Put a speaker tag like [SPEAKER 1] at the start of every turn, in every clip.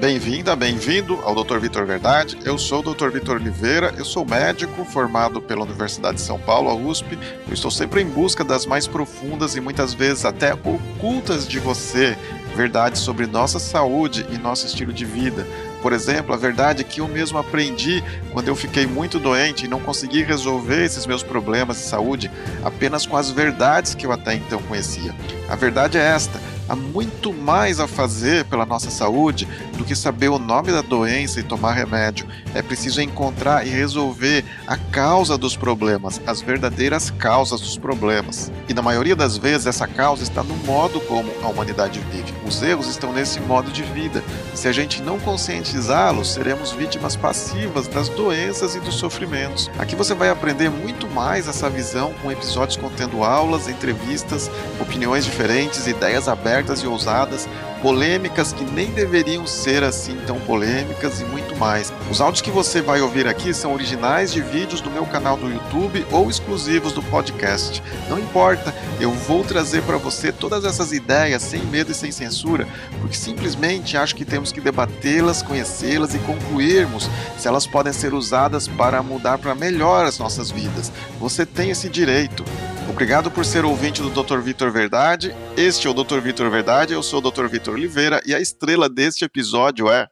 [SPEAKER 1] Bem-vinda, bem-vindo ao Dr. Vitor Verdade. Eu sou o Dr. Vitor Oliveira, eu sou médico formado pela Universidade de São Paulo, a USP. Eu estou sempre em busca das mais profundas e muitas vezes até ocultas de você verdades sobre nossa saúde e nosso estilo de vida. Por exemplo, a verdade que eu mesmo aprendi quando eu fiquei muito doente e não consegui resolver esses meus problemas de saúde apenas com as verdades que eu até então conhecia. A verdade é esta: há muito mais a fazer pela nossa saúde do que saber o nome da doença e tomar remédio. É preciso encontrar e resolver a causa dos problemas, as verdadeiras causas dos problemas. E na maioria das vezes essa causa está no modo como a humanidade vive. Os erros estão nesse modo de vida. Se a gente não conscientizá-los, seremos vítimas passivas das doenças e dos sofrimentos. Aqui você vai aprender muito mais essa visão com episódios contendo aulas, entrevistas, opiniões diferentes, ideias abertas e ousadas, polêmicas que nem deveriam ser assim tão polêmicas e muito mais. Os áudios que você vai ouvir aqui são originais de vídeos do meu canal do YouTube ou exclusivos do podcast. Não importa, eu vou trazer para você todas essas ideias sem medo e sem censura, porque simplesmente acho que temos que debatê-las, conhecê-las e concluirmos se elas podem ser usadas para mudar para melhor as nossas vidas. Você tem esse direito. Obrigado por ser ouvinte do Dr. Vitor Verdade. Este é o Dr. Vitor Verdade, eu sou o Dr. Vitor Oliveira e a estrela deste episódio é.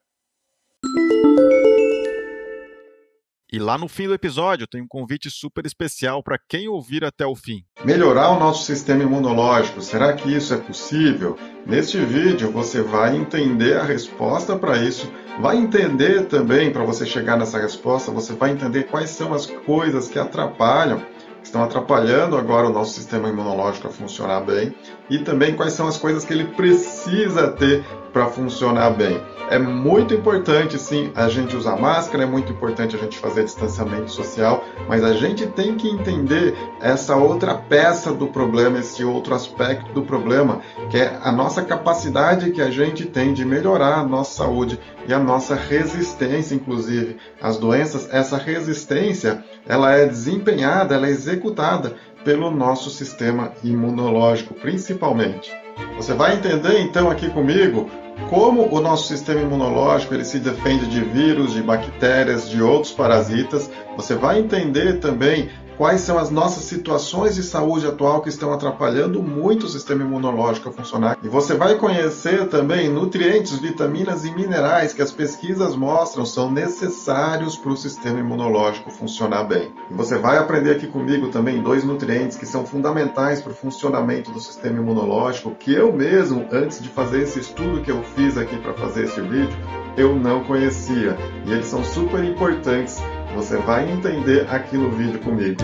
[SPEAKER 1] E lá no fim do episódio tem um convite super especial para quem ouvir até o fim.
[SPEAKER 2] Melhorar o nosso sistema imunológico, será que isso é possível? Neste vídeo você vai entender a resposta para isso, vai entender também, para você chegar nessa resposta, você vai entender quais são as coisas que atrapalham estão atrapalhando agora o nosso sistema imunológico a funcionar bem e também quais são as coisas que ele precisa ter para funcionar bem. É muito importante, sim, a gente usar máscara, é muito importante a gente fazer distanciamento social, mas a gente tem que entender essa outra peça do problema, esse outro aspecto do problema, que é a nossa capacidade que a gente tem de melhorar a nossa saúde e a nossa resistência, inclusive, às doenças. Essa resistência, ela é desempenhada, ela é executada pelo nosso sistema imunológico, principalmente. Você vai entender então aqui comigo como o nosso sistema imunológico ele se defende de vírus, de bactérias, de outros parasitas. Você vai entender também quais são as nossas situações de saúde atual que estão atrapalhando muito o sistema imunológico a funcionar. E você vai conhecer também nutrientes, vitaminas e minerais que as pesquisas mostram são necessários para o sistema imunológico funcionar bem. E você vai aprender aqui comigo também dois nutrientes que são fundamentais para o funcionamento do sistema imunológico, que eu mesmo, antes de fazer esse estudo que eu fiz aqui para fazer esse vídeo, eu não conhecia. E eles são super importantes você vai entender aqui no vídeo comigo.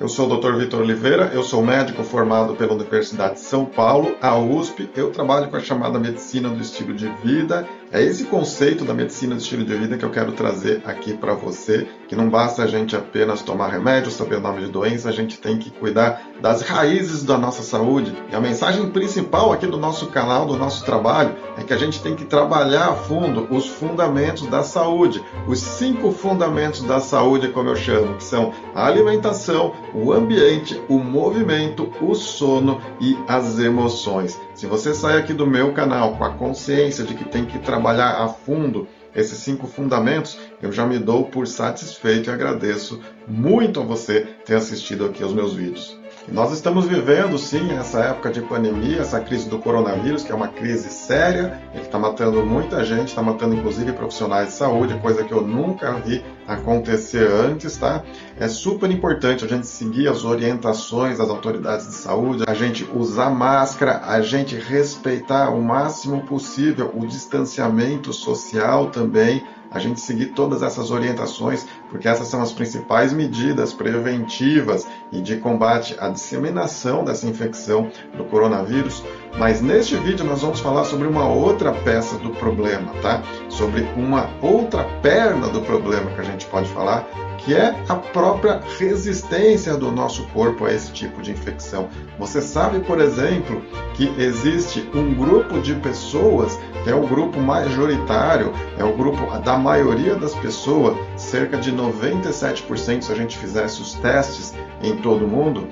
[SPEAKER 2] Eu sou o Dr. Vitor Oliveira, eu sou médico formado pela Universidade de São Paulo, a USP. Eu trabalho com a chamada medicina do estilo de vida. É esse conceito da medicina do estilo de vida que eu quero trazer aqui para você, que não basta a gente apenas tomar remédio, saber o nome de doença, a gente tem que cuidar das raízes da nossa saúde. E a mensagem principal aqui do nosso canal, do nosso trabalho, é que a gente tem que trabalhar a fundo os fundamentos da saúde, os cinco fundamentos da saúde, como eu chamo, que são a alimentação, o ambiente, o movimento, o sono e as emoções. Se você sai aqui do meu canal com a consciência de que tem que trabalhar a fundo esses cinco fundamentos, eu já me dou por satisfeito e agradeço muito a você ter assistido aqui aos meus vídeos. Nós estamos vivendo, sim, essa época de pandemia, essa crise do coronavírus, que é uma crise séria, ele está matando muita gente, está matando inclusive profissionais de saúde, coisa que eu nunca vi acontecer antes, tá? É super importante a gente seguir as orientações das autoridades de saúde, a gente usar máscara, a gente respeitar o máximo possível o distanciamento social também, a gente seguir todas essas orientações, porque essas são as principais medidas preventivas e de combate à disseminação dessa infecção do coronavírus. Mas neste vídeo nós vamos falar sobre uma outra peça do problema, tá? Sobre uma outra perna do problema que a gente pode falar, que é a própria resistência do nosso corpo a esse tipo de infecção. Você sabe, por exemplo, que existe um grupo de pessoas, que é o grupo majoritário, é o grupo da maioria das pessoas, cerca de 97% se a gente fizesse os testes em todo mundo,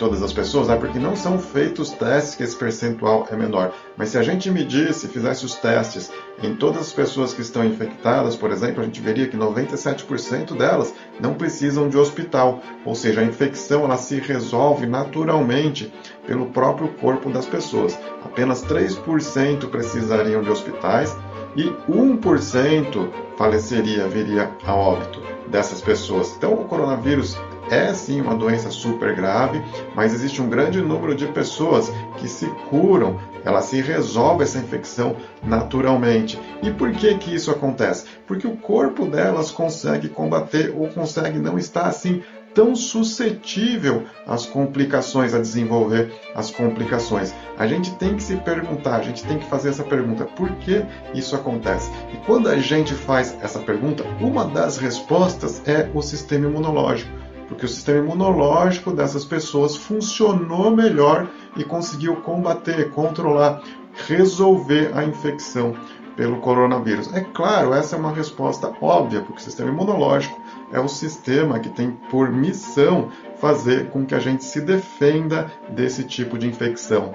[SPEAKER 2] todas as pessoas, é porque não são feitos testes que esse percentual é menor. Mas se a gente medisse, fizesse os testes em todas as pessoas que estão infectadas, por exemplo, a gente veria que 97% delas não precisam de hospital, ou seja, a infecção ela se resolve naturalmente pelo próprio corpo das pessoas. Apenas 3% precisariam de hospitais e 1% faleceria, viria a óbito dessas pessoas. Então, o coronavírus é sim uma doença super grave, mas existe um grande número de pessoas que se curam, ela se resolve essa infecção naturalmente. E por que que isso acontece? Porque o corpo delas consegue combater ou consegue não estar assim tão suscetível às complicações, a desenvolver as complicações. A gente tem que se perguntar, a gente tem que fazer essa pergunta: por que isso acontece? E quando a gente faz essa pergunta, uma das respostas é o sistema imunológico porque o sistema imunológico dessas pessoas funcionou melhor e conseguiu combater, controlar, resolver a infecção pelo coronavírus. É claro, essa é uma resposta óbvia, porque o sistema imunológico é o sistema que tem por missão fazer com que a gente se defenda desse tipo de infecção.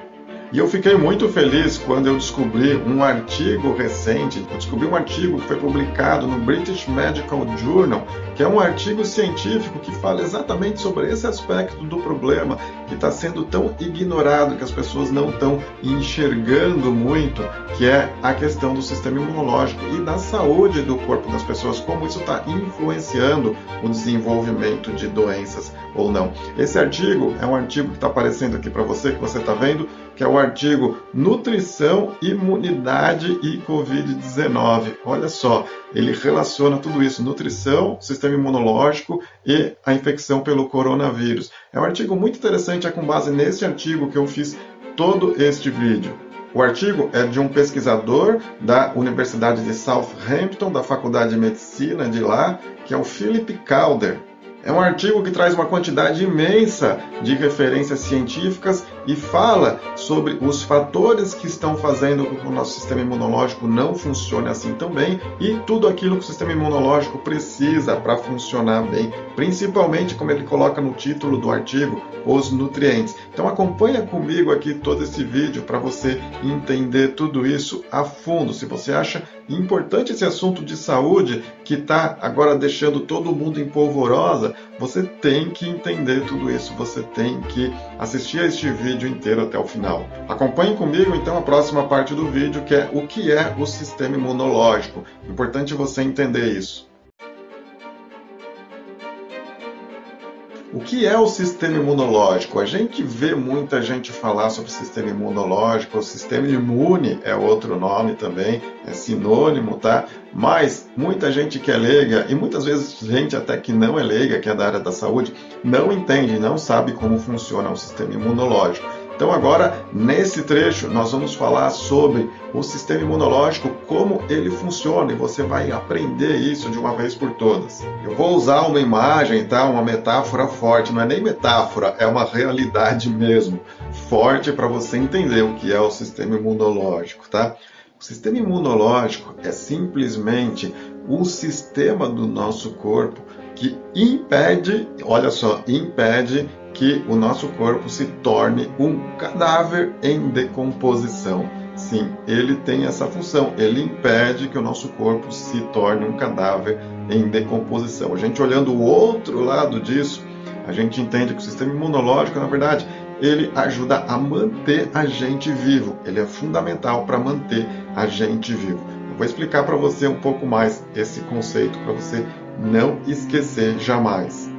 [SPEAKER 2] E eu fiquei muito feliz quando eu descobri um artigo recente, eu descobri um artigo que foi publicado no British Medical Journal, que é um artigo científico que fala exatamente sobre esse aspecto do problema que está sendo tão ignorado, que as pessoas não estão enxergando muito, que é a questão do sistema imunológico e da saúde do corpo das pessoas, como isso está influenciando o desenvolvimento de doenças ou não. Esse artigo é um artigo que está aparecendo aqui para você, que você está vendo, que é o artigo Nutrição, Imunidade e Covid-19. Olha só, ele relaciona tudo isso, nutrição, sistema imunológico e a infecção pelo coronavírus. É um artigo muito interessante, é com base nesse artigo que eu fiz todo este vídeo. O artigo é de um pesquisador da Universidade de Southampton, da Faculdade de Medicina de lá, que é o Philip Calder. É um artigo que traz uma quantidade imensa de referências científicas e fala sobre os fatores que estão fazendo com que o nosso sistema imunológico não funcione assim tão bem e tudo aquilo que o sistema imunológico precisa para funcionar bem, principalmente como ele coloca no título do artigo, os nutrientes. Então acompanha comigo aqui todo esse vídeo para você entender tudo isso a fundo. Se você acha importante esse assunto de saúde que está agora deixando todo mundo em polvorosa, você tem que entender tudo isso, você tem que assistir a este vídeo inteiro até o final. Acompanhe comigo então a próxima parte do vídeo, que é o que é o sistema imunológico. Importante você entender isso. O que é o sistema imunológico? A gente vê muita gente falar sobre sistema imunológico, o sistema imune é outro nome também, é sinônimo, tá? Mas muita gente que é leiga, e muitas vezes gente até que não é leiga, que é da área da saúde, não entende, não sabe como funciona o sistema imunológico. Então, agora, nesse trecho, nós vamos falar sobre o sistema imunológico, como ele funciona, e você vai aprender isso de uma vez por todas. Eu vou usar uma imagem, tá? uma metáfora forte, não é nem metáfora, é uma realidade mesmo, forte para você entender o que é o sistema imunológico. Tá? O sistema imunológico é simplesmente um sistema do nosso corpo que impede, olha só, impede que o nosso corpo se torne um cadáver em decomposição. Sim, ele tem essa função, ele impede que o nosso corpo se torne um cadáver em decomposição. A gente olhando o outro lado disso, a gente entende que o sistema imunológico, na verdade, ele ajuda a manter a gente vivo. Ele é fundamental para manter a gente vivo. Eu vou explicar para você um pouco mais esse conceito para você não esquecer jamais.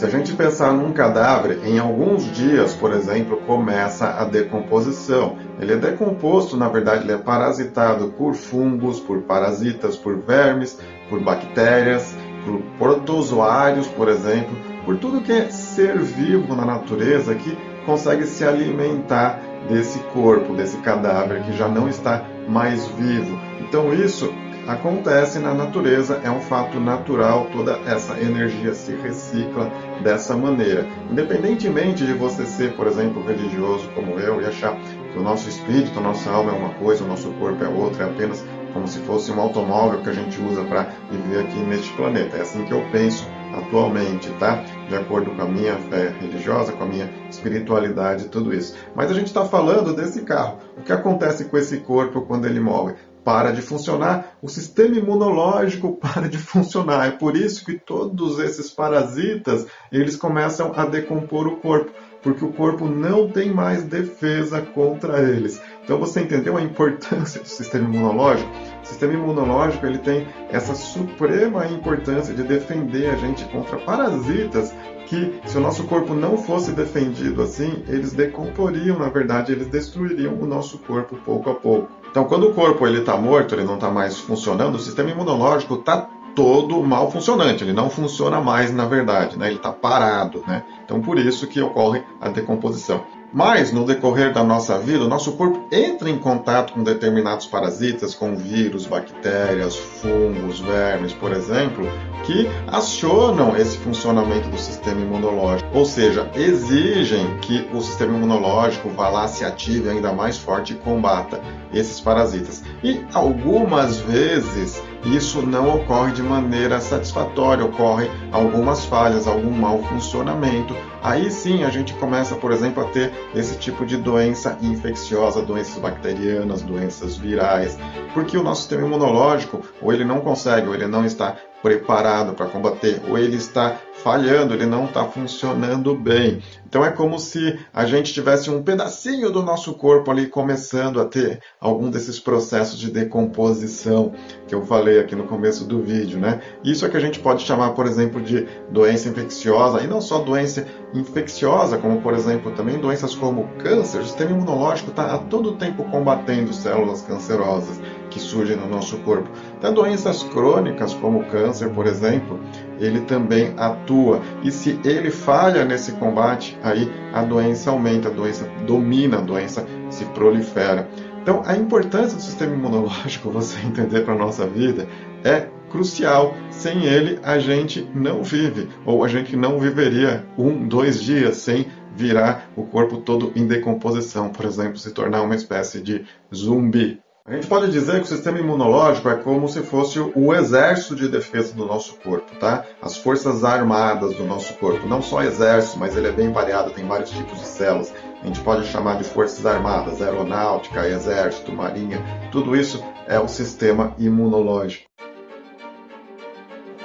[SPEAKER 2] Se a gente pensar num cadáver, em alguns dias, por exemplo, começa a decomposição. Ele é decomposto, na verdade, ele é parasitado por fungos, por parasitas, por vermes, por bactérias, por protozoários, por exemplo, por tudo que é ser vivo na natureza que consegue se alimentar desse corpo, desse cadáver que já não está mais vivo. Então isso acontece na natureza, é um fato natural, toda essa energia se recicla dessa maneira. Independentemente de você ser, por exemplo, religioso como eu e achar que o nosso espírito, a nossa alma é uma coisa, o nosso corpo é outra, é apenas como se fosse um automóvel que a gente usa para viver aqui neste planeta. É assim que eu penso atualmente, tá? De acordo com a minha fé religiosa, com a minha espiritualidade, tudo isso. Mas a gente está falando desse carro. O que acontece com esse corpo quando ele morre? Para de funcionar, o sistema imunológico para de funcionar. É por isso que todos esses parasitas, eles começam a decompor o corpo, porque o corpo não tem mais defesa contra eles. Então você entendeu a importância do sistema imunológico? O sistema imunológico ele tem essa suprema importância de defender a gente contra parasitas que, se o nosso corpo não fosse defendido assim, eles decomporiam, na verdade, eles destruiriam o nosso corpo pouco a pouco. Então, quando o corpo ele está morto, ele não está mais funcionando, o sistema imunológico está todo mal funcionante, ele não funciona mais na verdade, né? ele está parado. Né? Então, por isso que ocorre a decomposição. Mas, no decorrer da nossa vida, o nosso corpo entra em contato com determinados parasitas, com vírus, bactérias, fungos, vermes, por exemplo, que acionam esse funcionamento do sistema imunológico. Ou seja, exigem que o sistema imunológico vá lá, se ative ainda mais forte e combata esses parasitas. E algumas vezes isso não ocorre de maneira satisfatória, ocorrem algumas falhas, algum mau funcionamento. Aí sim a gente começa, por exemplo, a ter esse tipo de doença infecciosa, doenças bacterianas, doenças virais, porque o nosso sistema imunológico ou ele não consegue, ou ele não está preparado para combater, ou ele está falhando, ele não está funcionando bem. Então é como se a gente tivesse um pedacinho do nosso corpo ali começando a ter algum desses processos de decomposição que eu falei aqui no começo do vídeo, né? Isso é que a gente pode chamar, por exemplo, de doença infecciosa, e não só doença infecciosa, como por exemplo também doenças como câncer. O sistema imunológico está a todo tempo combatendo células cancerosas que surgem no nosso corpo. Até doenças crônicas como câncer, por exemplo, ele também atua. E se ele falha nesse combate, aí a doença aumenta, a doença domina, a doença se prolifera. Então, a importância do sistema imunológico, você entender para a nossa vida, é crucial. Sem ele, a gente não vive, ou a gente não viveria um, dois dias sem virar o corpo todo em decomposição, por exemplo, se tornar uma espécie de zumbi. A gente pode dizer que o sistema imunológico é como se fosse o exército de defesa do nosso corpo, tá? As forças armadas do nosso corpo. Não só exército, mas ele é bem variado, tem vários tipos de células. A gente pode chamar de forças armadas, aeronáutica, exército, marinha. Tudo isso é o sistema imunológico.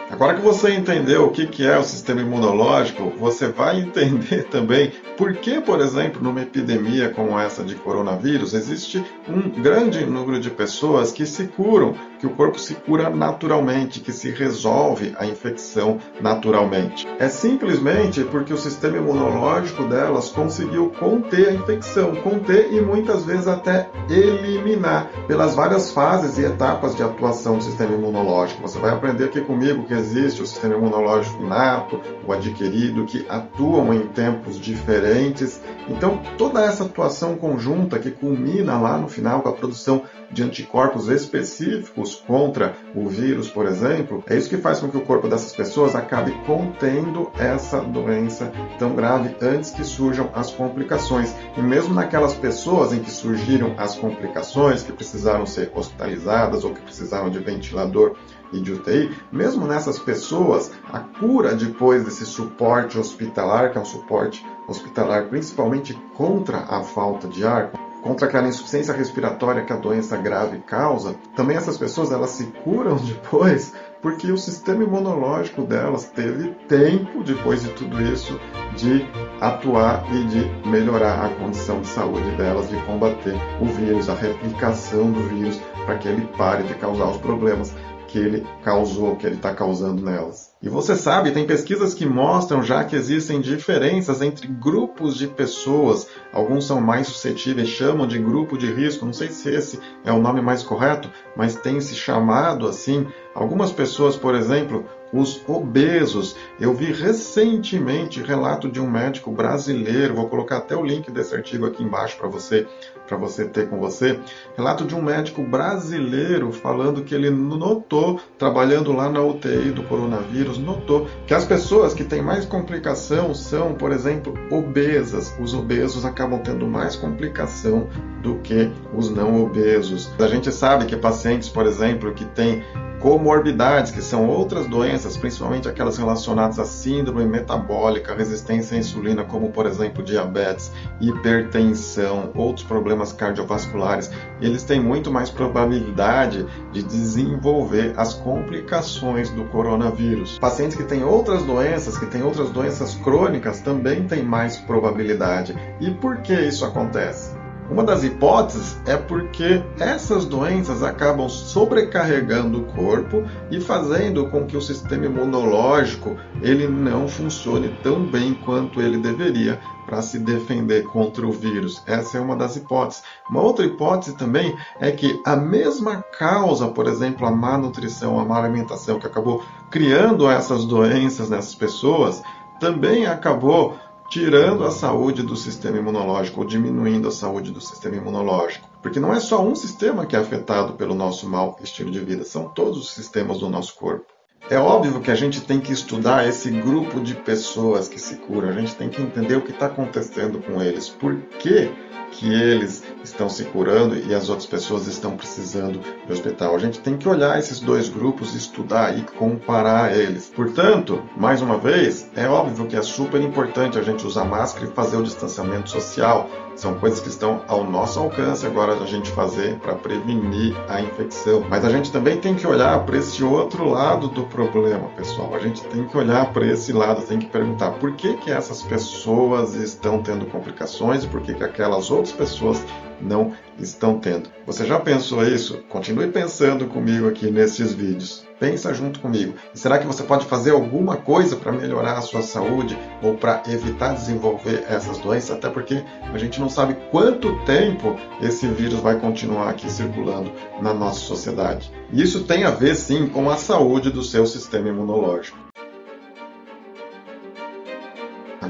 [SPEAKER 2] Agora que você entendeu o que é o sistema imunológico, você vai entender também por que, por exemplo, numa epidemia como essa de coronavírus, existe um grande número de pessoas que se curam, que o corpo se cura naturalmente, que se resolve a infecção naturalmente. É simplesmente porque o sistema imunológico delas conseguiu conter a infecção, conter e muitas vezes até eliminar pelas várias fases e etapas de atuação do sistema imunológico. Você vai aprender aqui comigo que existe o sistema imunológico inato, o adquirido, que atuam em tempos diferentes. Então, toda essa atuação conjunta que culmina lá no final com a produção de anticorpos específicos contra o vírus, por exemplo, é isso que faz com que o corpo dessas pessoas acabe contendo essa doença tão grave antes que surjam as complicações. E mesmo naquelas pessoas em que surgiram as complicações, que precisaram ser hospitalizadas ou que precisaram de ventilador e de UTI, mesmo nessas pessoas, a cura depois desse suporte hospitalar, que é um suporte hospitalar principalmente contra a falta de ar, contra aquela insuficiência respiratória que a doença grave causa, também essas pessoas elas se curam depois porque o sistema imunológico delas teve tempo, depois de tudo isso, de atuar e de melhorar a condição de saúde delas, de combater o vírus, a replicação do vírus, para que ele pare de causar os problemas que ele causou, que ele está causando nelas. E você sabe, tem pesquisas que mostram já que existem diferenças entre grupos de pessoas. Alguns são mais suscetíveis, chamam de grupo de risco. Não sei se esse é o nome mais correto, mas tem se chamado assim. Algumas pessoas, por exemplo, os obesos. Eu vi recentemente relato de um médico brasileiro, vou colocar até o link desse artigo aqui embaixo para você, para você ter com você. Relato de um médico brasileiro falando que ele notou, trabalhando lá na UTI do coronavírus, notou que as pessoas que têm mais complicação são, por exemplo, obesas. Os obesos acabam tendo mais complicação do que os não obesos. A gente sabe que pacientes, por exemplo, que têm comorbidades, que são outras doenças, principalmente aquelas relacionadas à síndrome metabólica, resistência à insulina, como por exemplo diabetes, hipertensão, outros problemas cardiovasculares, eles têm muito mais probabilidade de desenvolver as complicações do coronavírus. Pacientes que têm outras doenças, que têm outras doenças crônicas, também têm mais probabilidade. E por que isso acontece? Uma das hipóteses é porque essas doenças acabam sobrecarregando o corpo e fazendo com que o sistema imunológico ele não funcione tão bem quanto ele deveria para se defender contra o vírus. Essa é uma das hipóteses. Uma outra hipótese também é que a mesma causa, por exemplo, a má nutrição, a má alimentação que acabou criando essas doenças nessas pessoas, também acabou tirando a saúde do sistema imunológico ou diminuindo a saúde do sistema imunológico. Porque não é só um sistema que é afetado pelo nosso mau estilo de vida, são todos os sistemas do nosso corpo. É óbvio que a gente tem que estudar esse grupo de pessoas que se curam, a gente tem que entender o que está acontecendo com eles, por que, que eles estão se curando e as outras pessoas estão precisando de hospital. A gente tem que olhar esses dois grupos, estudar e comparar eles. Portanto, mais uma vez, é óbvio que é super importante a gente usar máscara e fazer o distanciamento social. São coisas que estão ao nosso alcance agora a gente fazer para prevenir a infecção. Mas a gente também tem que olhar para esse outro lado do problema, pessoal. A gente tem que olhar para esse lado, tem que perguntar por que, que essas pessoas estão tendo complicações e por que, que aquelas outras pessoas não estão tendo. Você já pensou isso? Continue pensando comigo aqui nesses vídeos. Pensa junto comigo. Será que você pode fazer alguma coisa para melhorar a sua saúde ou para evitar desenvolver essas doenças? Até porque a gente não sabe quanto tempo esse vírus vai continuar aqui circulando na nossa sociedade. E isso tem a ver sim com a saúde do seu sistema imunológico.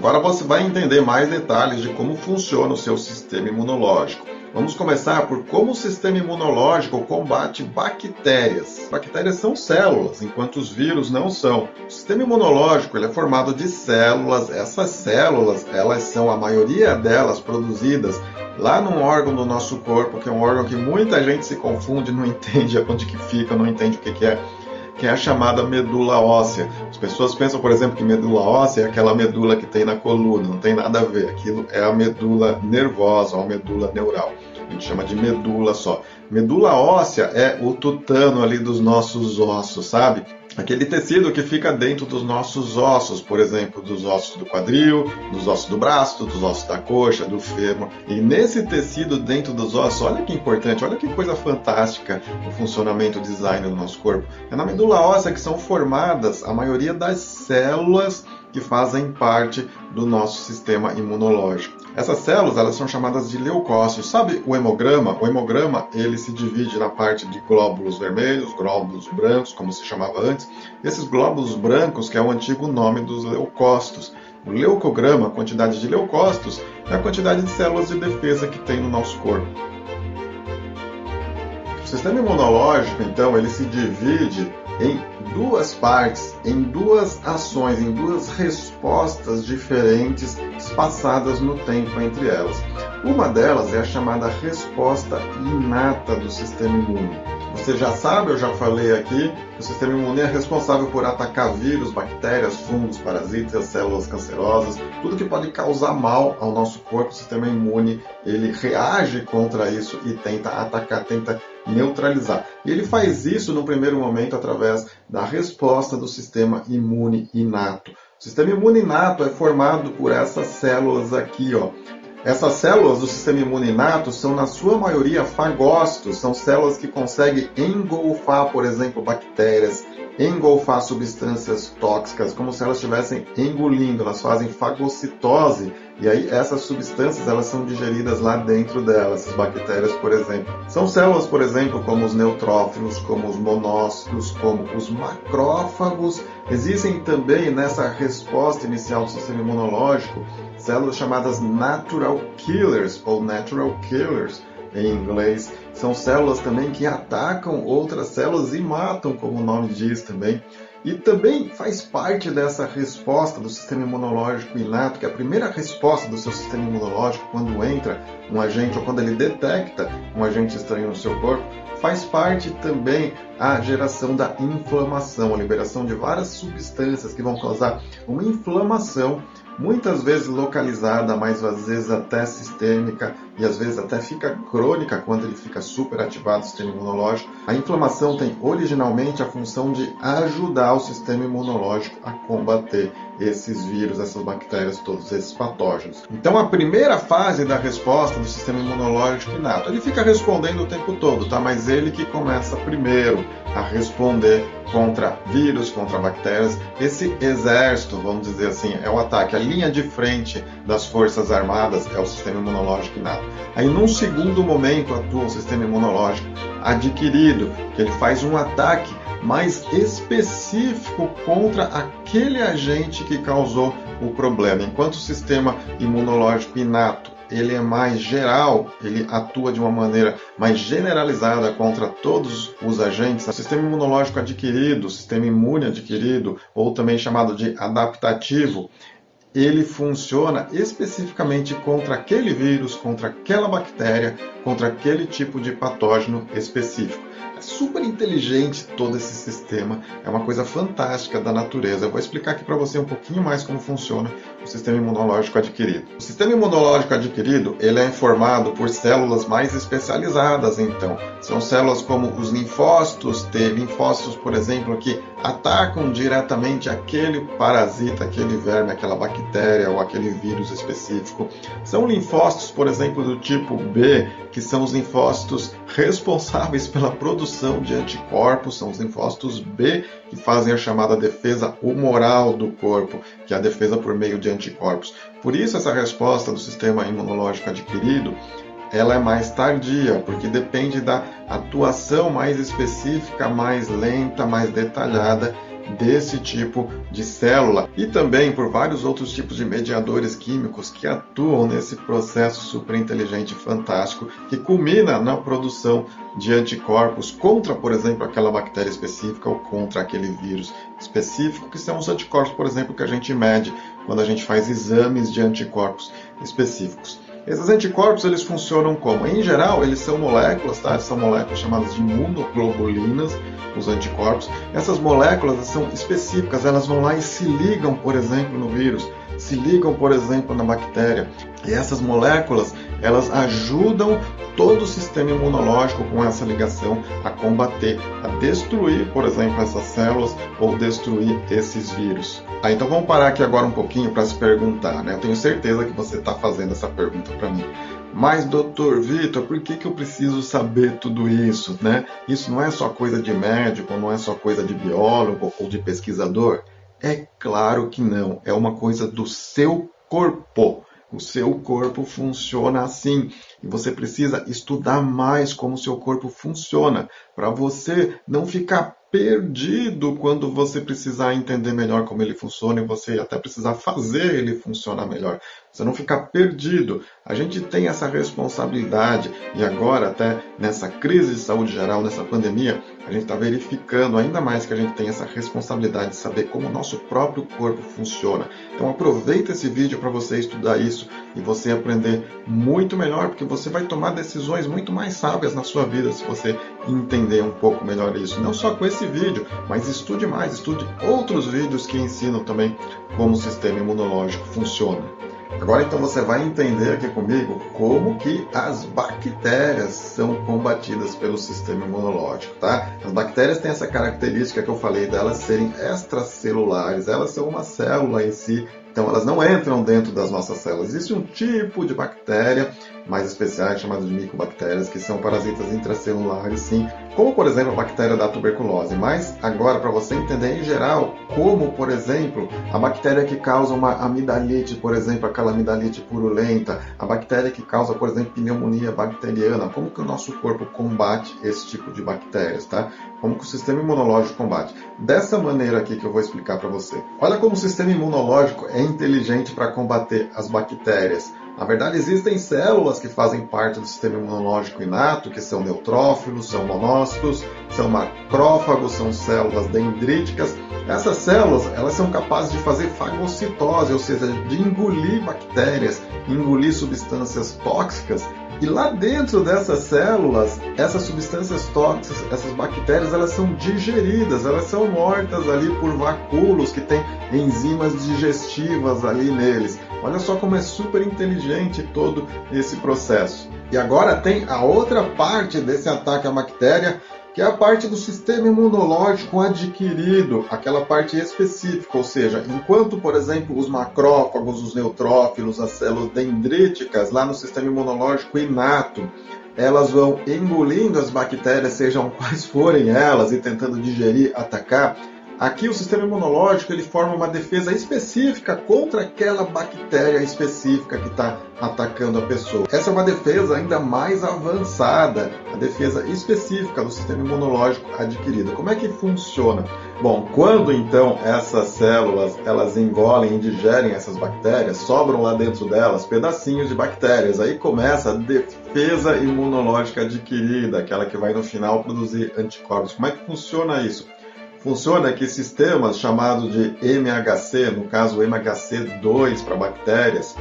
[SPEAKER 2] Agora você vai entender mais detalhes de como funciona o seu sistema imunológico. Vamos começar por como o sistema imunológico combate bactérias. Bactérias são células, enquanto os vírus não são. O sistema imunológico ele é formado de células. Essas células, elas são a maioria delas produzidas lá num órgão do nosso corpo, que é um órgão que muita gente se confunde, não entende onde que fica, não entende o que, que é que é a chamada medula óssea. As pessoas pensam, por exemplo, que medula óssea é aquela medula que tem na coluna, não tem nada a ver. Aquilo é a medula nervosa, ou medula neural. A gente chama de medula só. Medula óssea é o tutano ali dos nossos ossos, sabe? Aquele tecido que fica dentro dos nossos ossos, por exemplo, dos ossos do quadril, dos ossos do braço, dos ossos da coxa, do fêmur. E nesse tecido dentro dos ossos, olha que importante, olha que coisa fantástica o funcionamento, o design do nosso corpo. É na medula óssea que são formadas a maioria das células que fazem parte do nosso sistema imunológico. Essas células elas são chamadas de leucócitos. Sabe o hemograma? O hemograma ele se divide na parte de glóbulos vermelhos, glóbulos brancos, como se chamava antes. Esses glóbulos brancos, que é o antigo nome dos leucócitos. O leucograma, a quantidade de leucócitos, é a quantidade de células de defesa que tem no nosso corpo. O sistema imunológico, então, ele se divide em duas partes, em duas ações, em duas respostas diferentes espaçadas no tempo entre elas. Uma delas é a chamada resposta inata do sistema imune. Você já sabe, eu já falei aqui, que o sistema imune é responsável por atacar vírus, bactérias, fungos, parasitas, células cancerosas, tudo que pode causar mal ao nosso corpo. O sistema imune ele reage contra isso e tenta atacar, tenta neutralizar. E ele faz isso no primeiro momento através da resposta do sistema imune inato. O sistema imune inato é formado por essas células aqui, ó. Essas células do sistema imune inato são, na sua maioria, fagócitos, são células que conseguem engolfar, por exemplo, bactérias, engolfar substâncias tóxicas, como se elas estivessem engolindo, elas fazem fagocitose e aí essas substâncias elas são digeridas lá dentro delas, essas bactérias, por exemplo. São células, por exemplo, como os neutrófilos, como os monócitos, como os macrófagos. Existem também nessa resposta inicial do sistema imunológico células chamadas natural killers ou natural killers em inglês. São células também que atacam outras células e matam, como o nome diz também. E também faz parte dessa resposta do sistema imunológico inato, que é a primeira resposta do seu sistema imunológico quando entra um agente ou quando ele detecta um agente estranho no seu corpo, faz parte também a geração da inflamação, a liberação de várias substâncias que vão causar uma inflamação muitas vezes localizada, mas às vezes até sistêmica e às vezes até fica crônica quando ele fica superativado o sistema imunológico. A inflamação tem originalmente a função de ajudar o sistema imunológico a combater esses vírus, essas bactérias, todos esses patógenos. Então a primeira fase da resposta do sistema imunológico inato, ele fica respondendo o tempo todo, tá? Mas ele que começa primeiro a responder contra vírus, contra bactérias. Esse exército, vamos dizer assim, é o ataque. A linha de frente das forças armadas é o sistema imunológico inato. Aí, num segundo momento, atua o sistema imunológico adquirido, que ele faz um ataque mais específico contra aquele agente que causou o problema. Enquanto o sistema imunológico inato ele é mais geral, ele atua de uma maneira mais generalizada contra todos os agentes. O sistema imunológico adquirido, o sistema imune adquirido, ou também chamado de adaptativo, ele funciona especificamente contra aquele vírus, contra aquela bactéria, contra aquele tipo de patógeno específico. Super inteligente todo esse sistema, é uma coisa fantástica da natureza. Eu vou explicar aqui para você um pouquinho mais como funciona o sistema imunológico adquirido. O sistema imunológico adquirido ele é formado por células mais especializadas, então. São células como os linfócitos T, linfócitos, por exemplo, que atacam diretamente aquele parasita, aquele verme, aquela bactéria ou aquele vírus específico. São linfócitos, por exemplo, do tipo B, que são os linfócitos responsáveis pela produção de anticorpos, são os linfócitos B que fazem a chamada defesa humoral do corpo, que é a defesa por meio de anticorpos. Por isso essa resposta do sistema imunológico adquirido ela é mais tardia, porque depende da atuação mais específica, mais lenta, mais detalhada desse tipo de célula e também por vários outros tipos de mediadores químicos que atuam nesse processo superinteligente fantástico que culmina na produção de anticorpos contra, por exemplo, aquela bactéria específica ou contra aquele vírus específico, que são os anticorpos, por exemplo, que a gente mede quando a gente faz exames de anticorpos específicos. Esses anticorpos eles funcionam como? Em geral, eles são moléculas, tá? São moléculas chamadas de imunoglobulinas, os anticorpos. Essas moléculas são específicas, elas vão lá e se ligam, por exemplo, no vírus, se ligam, por exemplo, na bactéria. E essas moléculas, elas ajudam todo o sistema imunológico com essa ligação a combater, a destruir, por exemplo, essas células ou destruir esses vírus. Ah, então vamos parar aqui agora um pouquinho para se perguntar, né? Eu tenho certeza que você está fazendo essa pergunta para mim. Mas, doutor Vitor, por que, que eu preciso saber tudo isso, né? Isso não é só coisa de médico, não é só coisa de biólogo ou de pesquisador? É claro que não. É uma coisa do seu corpo. O seu corpo funciona assim e você precisa estudar mais como o seu corpo funciona para você não ficar perdido quando você precisar entender melhor como ele funciona e você até precisar fazer ele funcionar melhor. Você não ficar perdido. A gente tem essa responsabilidade e agora até nessa crise de saúde geral, nessa pandemia, a gente está verificando ainda mais que a gente tem essa responsabilidade de saber como o nosso próprio corpo funciona. Então aproveita esse vídeo para você estudar isso e você aprender muito melhor, porque você vai tomar decisões muito mais sábias na sua vida se você entender um pouco melhor isso. Não só com esse vídeo, mas estude mais, estude outros vídeos que ensinam também como o sistema imunológico funciona. Agora então você vai entender aqui comigo como que as bactérias são combatidas pelo sistema imunológico, tá? As bactérias têm essa característica que eu falei delas serem extracelulares, elas são uma célula em si então, elas não entram dentro das nossas células. Existe um tipo de bactéria mais especiais, chamada de micobactérias, que são parasitas intracelulares, sim, como, por exemplo, a bactéria da tuberculose. Mas, agora, para você entender em geral, como, por exemplo, a bactéria que causa uma amidalite, por exemplo, aquela amidalite purulenta, a bactéria que causa, por exemplo, pneumonia bacteriana, como que o nosso corpo combate esse tipo de bactérias, tá? Como que o sistema imunológico combate. Dessa maneira aqui que eu vou explicar para você. Olha como o sistema imunológico é inteligente para combater as bactérias. Na verdade, existem células que fazem parte do sistema imunológico inato, que são neutrófilos, são monócitos, são macrófagos, são células dendríticas. Essas células, elas são capazes de fazer fagocitose, ou seja, de engolir bactérias, engolir substâncias tóxicas e lá dentro dessas células, essas substâncias tóxicas, essas bactérias, elas são digeridas, elas são mortas ali por vacúolos que têm enzimas digestivas ali neles. Olha só como é super inteligente todo esse processo. E agora tem a outra parte desse ataque à bactéria, que é a parte do sistema imunológico adquirido, aquela parte específica, ou seja, enquanto, por exemplo, os macrófagos, os neutrófilos, as células dendríticas, lá no sistema imunológico inato, elas vão engolindo as bactérias, sejam quais forem elas, e tentando digerir, atacar, Aqui o sistema imunológico ele forma uma defesa específica contra aquela bactéria específica que está atacando a pessoa. Essa é uma defesa ainda mais avançada, a defesa específica do sistema imunológico adquirida. Como é que funciona? Bom, quando então essas células elas engolem e digerem essas bactérias, sobram lá dentro delas pedacinhos de bactérias. Aí começa a defesa imunológica adquirida, aquela que vai no final produzir anticorpos. Como é que funciona isso? Funciona que sistemas chamados de MHC, no caso MHC2 para bactérias,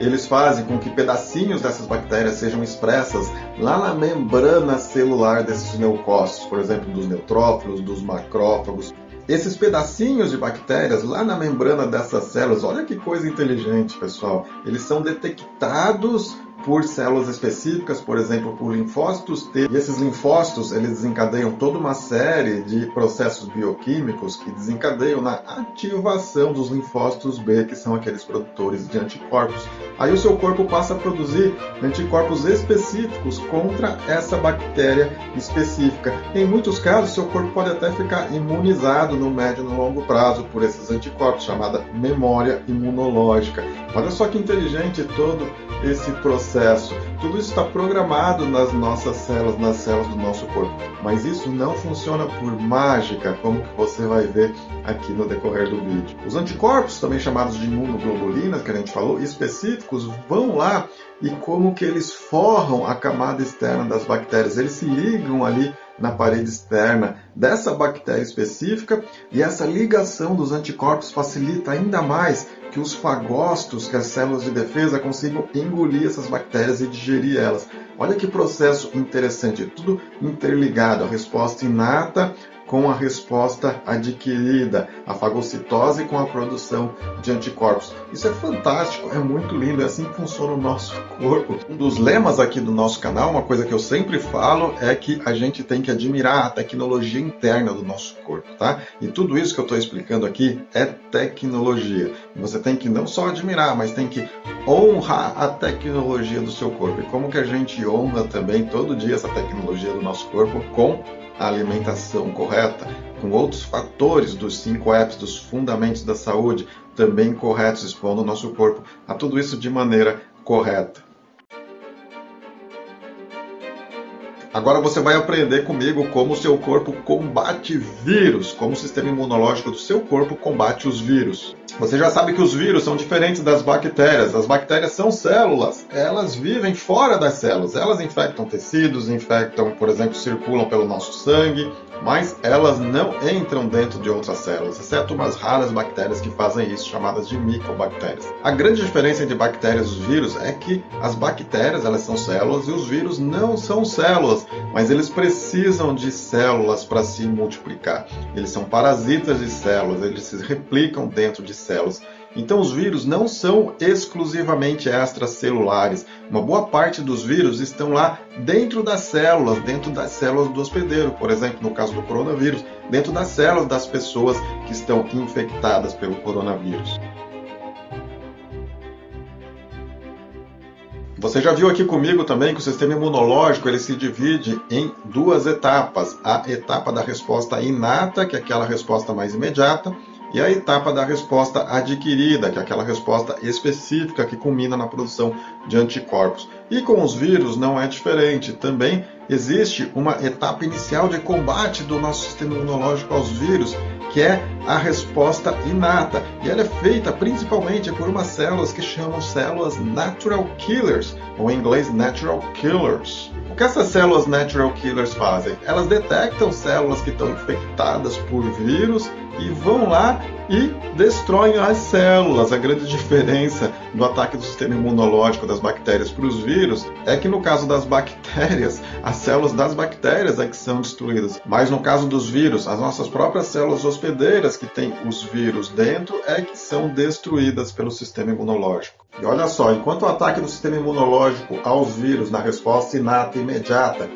[SPEAKER 2] eles fazem com que pedacinhos dessas bactérias sejam expressas lá na membrana celular desses leucócitos, por exemplo, dos neutrófilos, dos macrófagos. Esses pedacinhos de bactérias lá na membrana dessas células, olha que coisa inteligente, pessoal. Eles são detectados por células específicas, por exemplo, por linfócitos T. E esses linfócitos, eles desencadeiam toda uma série de processos bioquímicos que desencadeiam na ativação dos linfócitos B, que são aqueles produtores de anticorpos. Aí o seu corpo passa a produzir anticorpos específicos contra essa bactéria específica. Em muitos casos, seu corpo pode até ficar imunizado no médio e no longo prazo por esses anticorpos, chamada memória imunológica. Olha só que inteligente todo esse processo. Tudo isso está programado nas nossas células, nas células do nosso corpo. Mas isso não funciona por mágica, como que você vai ver aqui no decorrer do vídeo. Os anticorpos, também chamados de imunoglobulinas, que a gente falou, específicos, vão lá e como que eles forram a camada externa das bactérias. Eles se ligam ali na parede externa dessa bactéria específica e essa ligação dos anticorpos facilita ainda mais que os fagócitos, que as células de defesa consigam engolir essas bactérias e digerir elas. Olha que processo interessante, tudo interligado, a resposta inata com a resposta adquirida, a fagocitose com a produção de anticorpos. Isso é fantástico, é muito lindo, é assim que funciona o nosso corpo. Um dos lemas aqui do nosso canal, uma coisa que eu sempre falo, é que a gente tem que admirar a tecnologia interna do nosso corpo, tá? E tudo isso que eu estou explicando aqui é tecnologia. Você tem que não só admirar, mas tem que honrar a tecnologia do seu corpo. E como que a gente honra também todo dia essa tecnologia do nosso corpo com a alimentação correta, com outros fatores dos cinco apps, dos fundamentos da saúde também corretos, expondo o nosso corpo a tudo isso de maneira correta. Agora você vai aprender comigo como o seu corpo combate vírus, como o sistema imunológico do seu corpo combate os vírus. Você já sabe que os vírus são diferentes das bactérias. As bactérias são células, elas vivem fora das células. Elas infectam tecidos, infectam, por exemplo, circulam pelo nosso sangue, mas elas não entram dentro de outras células, exceto umas raras bactérias que fazem isso, chamadas de micobactérias. A grande diferença entre bactérias e vírus é que as bactérias elas são células e os vírus não são células, mas eles precisam de células para se multiplicar. Eles são parasitas de células, eles se replicam dentro de células. Então, os vírus não são exclusivamente extracelulares. Uma boa parte dos vírus estão lá dentro das células, dentro das células do hospedeiro, por exemplo, no caso do coronavírus, dentro das células das pessoas que estão infectadas pelo coronavírus. Você já viu aqui comigo também que o sistema imunológico ele se divide em duas etapas. A etapa da resposta inata, que é aquela resposta mais imediata, e a etapa da resposta adquirida, que é aquela resposta específica que culmina na produção de anticorpos. E com os vírus não é diferente. Também existe uma etapa inicial de combate do nosso sistema imunológico aos vírus, que é a resposta inata. E ela é feita principalmente por umas células que chamam células natural killers, ou em inglês natural killers. Que essas células natural killers fazem? Elas detectam células que estão infectadas por vírus e vão lá e destroem as células. A grande diferença do ataque do sistema imunológico das bactérias para os vírus é que no caso das bactérias, as células das bactérias é que são destruídas. Mas no caso dos vírus, as nossas próprias células hospedeiras que têm os vírus dentro é que são destruídas pelo sistema imunológico. E olha só, enquanto o ataque do sistema imunológico aos vírus na resposta inata e imediata,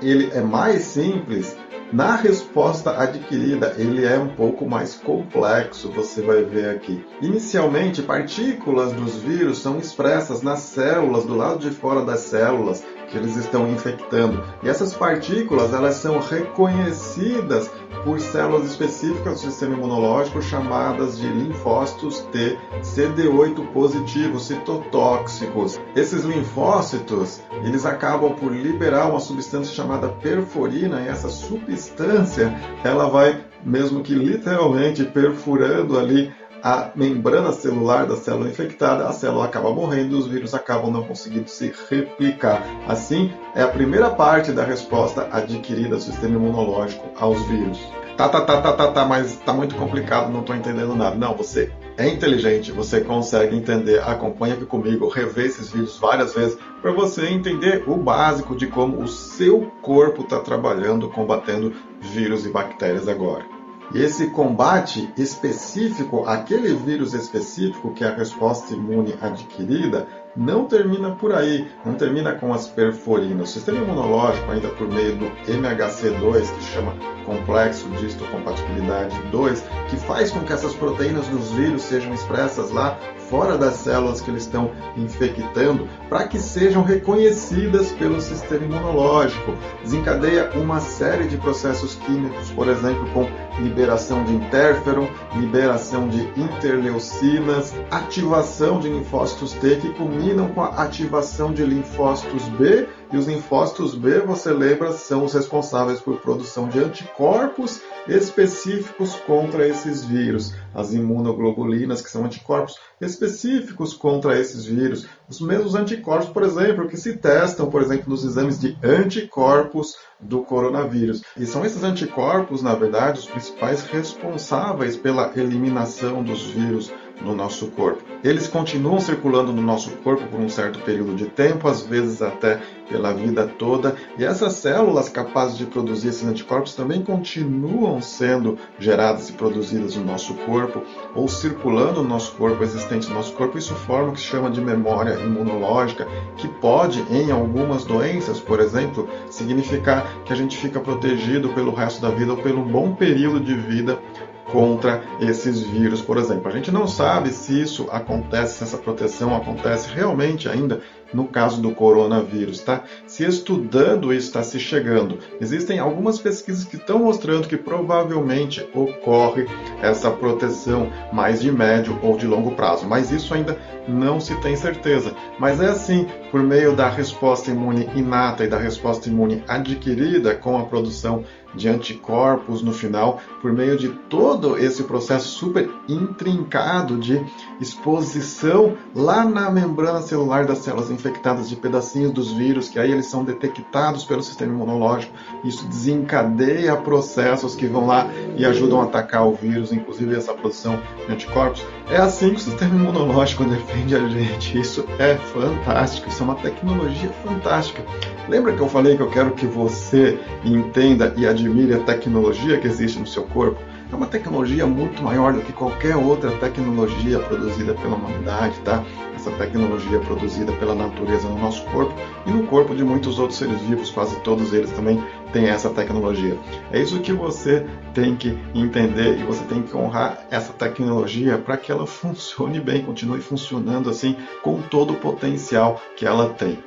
[SPEAKER 2] ele é mais simples, na resposta adquirida, ele é um pouco mais complexo, você vai ver aqui. Inicialmente, partículas dos vírus são expressas nas células, do lado de fora das células, que eles estão infectando. E essas partículas elas são reconhecidas por células específicas do sistema imunológico chamadas de linfócitos T CD8 positivos, citotóxicos. Esses linfócitos, eles acabam por liberar uma substância chamada perforina e essa substância, ela vai mesmo que literalmente perfurando ali a membrana celular da célula infectada, a célula acaba morrendo e os vírus acabam não conseguindo se replicar. Assim, é a primeira parte da resposta adquirida do sistema imunológico aos vírus. Tá, tá, tá, tá, tá, tá, mas tá muito complicado, não estou entendendo nada. Não, você é inteligente, você consegue entender. Acompanha aqui comigo, rever esses vídeos várias vezes para você entender o básico de como o seu corpo está trabalhando, combatendo vírus e bactérias agora. E esse combate específico, aquele vírus específico que é a resposta imune adquirida, não termina por aí, não termina com as perforinas. O sistema imunológico, ainda por meio do MHC2, que chama complexo de histocompatibilidade 2, que faz com que essas proteínas dos vírus sejam expressas lá fora das células que eles estão infectando, para que sejam reconhecidas pelo sistema imunológico. Desencadeia uma série de processos químicos, por exemplo, com liberação de interferon, liberação de interleucinas, ativação de linfócitos T que combinam com a ativação de linfócitos B e os linfócitos B, você lembra, são os responsáveis por produção de anticorpos específicos contra esses vírus. As imunoglobulinas, que são anticorpos específicos contra esses vírus. Os mesmos anticorpos, por exemplo, que se testam, por exemplo, nos exames de anticorpos do coronavírus. E são esses anticorpos, na verdade, os principais responsáveis pela eliminação dos vírus no nosso corpo. Eles continuam circulando no nosso corpo por um certo período de tempo, às vezes até pela vida toda, e essas células capazes de produzir esses anticorpos também continuam sendo geradas e produzidas no nosso corpo ou circulando no nosso corpo, existente no nosso corpo. Isso forma o que se chama de memória imunológica, que pode, em algumas doenças, por exemplo, significar que a gente fica protegido pelo resto da vida ou pelo bom período de vida contra esses vírus, por exemplo. A gente não sabe se isso acontece, se essa proteção acontece realmente ainda no caso do coronavírus, tá? Se estudando isso está se chegando. Existem algumas pesquisas que estão mostrando que provavelmente ocorre essa proteção mais de médio ou de longo prazo, mas isso ainda não se tem certeza. Mas é assim, por meio da resposta imune inata e da resposta imune adquirida com a produção de anticorpos no final, por meio de todo esse processo super intrincado de exposição lá na membrana celular das células infectadas de pedacinhos dos vírus, que aí eles são detectados pelo sistema imunológico. Isso desencadeia processos que vão lá e ajudam a atacar o vírus, inclusive essa produção de anticorpos. É assim que o sistema imunológico defende a gente. Isso é fantástico, isso é uma tecnologia fantástica. Lembra que eu falei que eu quero que você entenda e admire a tecnologia que existe no seu corpo? É uma tecnologia muito maior do que qualquer outra tecnologia produzida pela humanidade, tá? Essa tecnologia produzida pela natureza no nosso corpo e no corpo de muitos outros seres vivos, quase todos eles também têm essa tecnologia. É isso que você tem que entender e você tem que honrar essa tecnologia para que ela funcione bem, continue funcionando assim com todo o potencial que ela tem.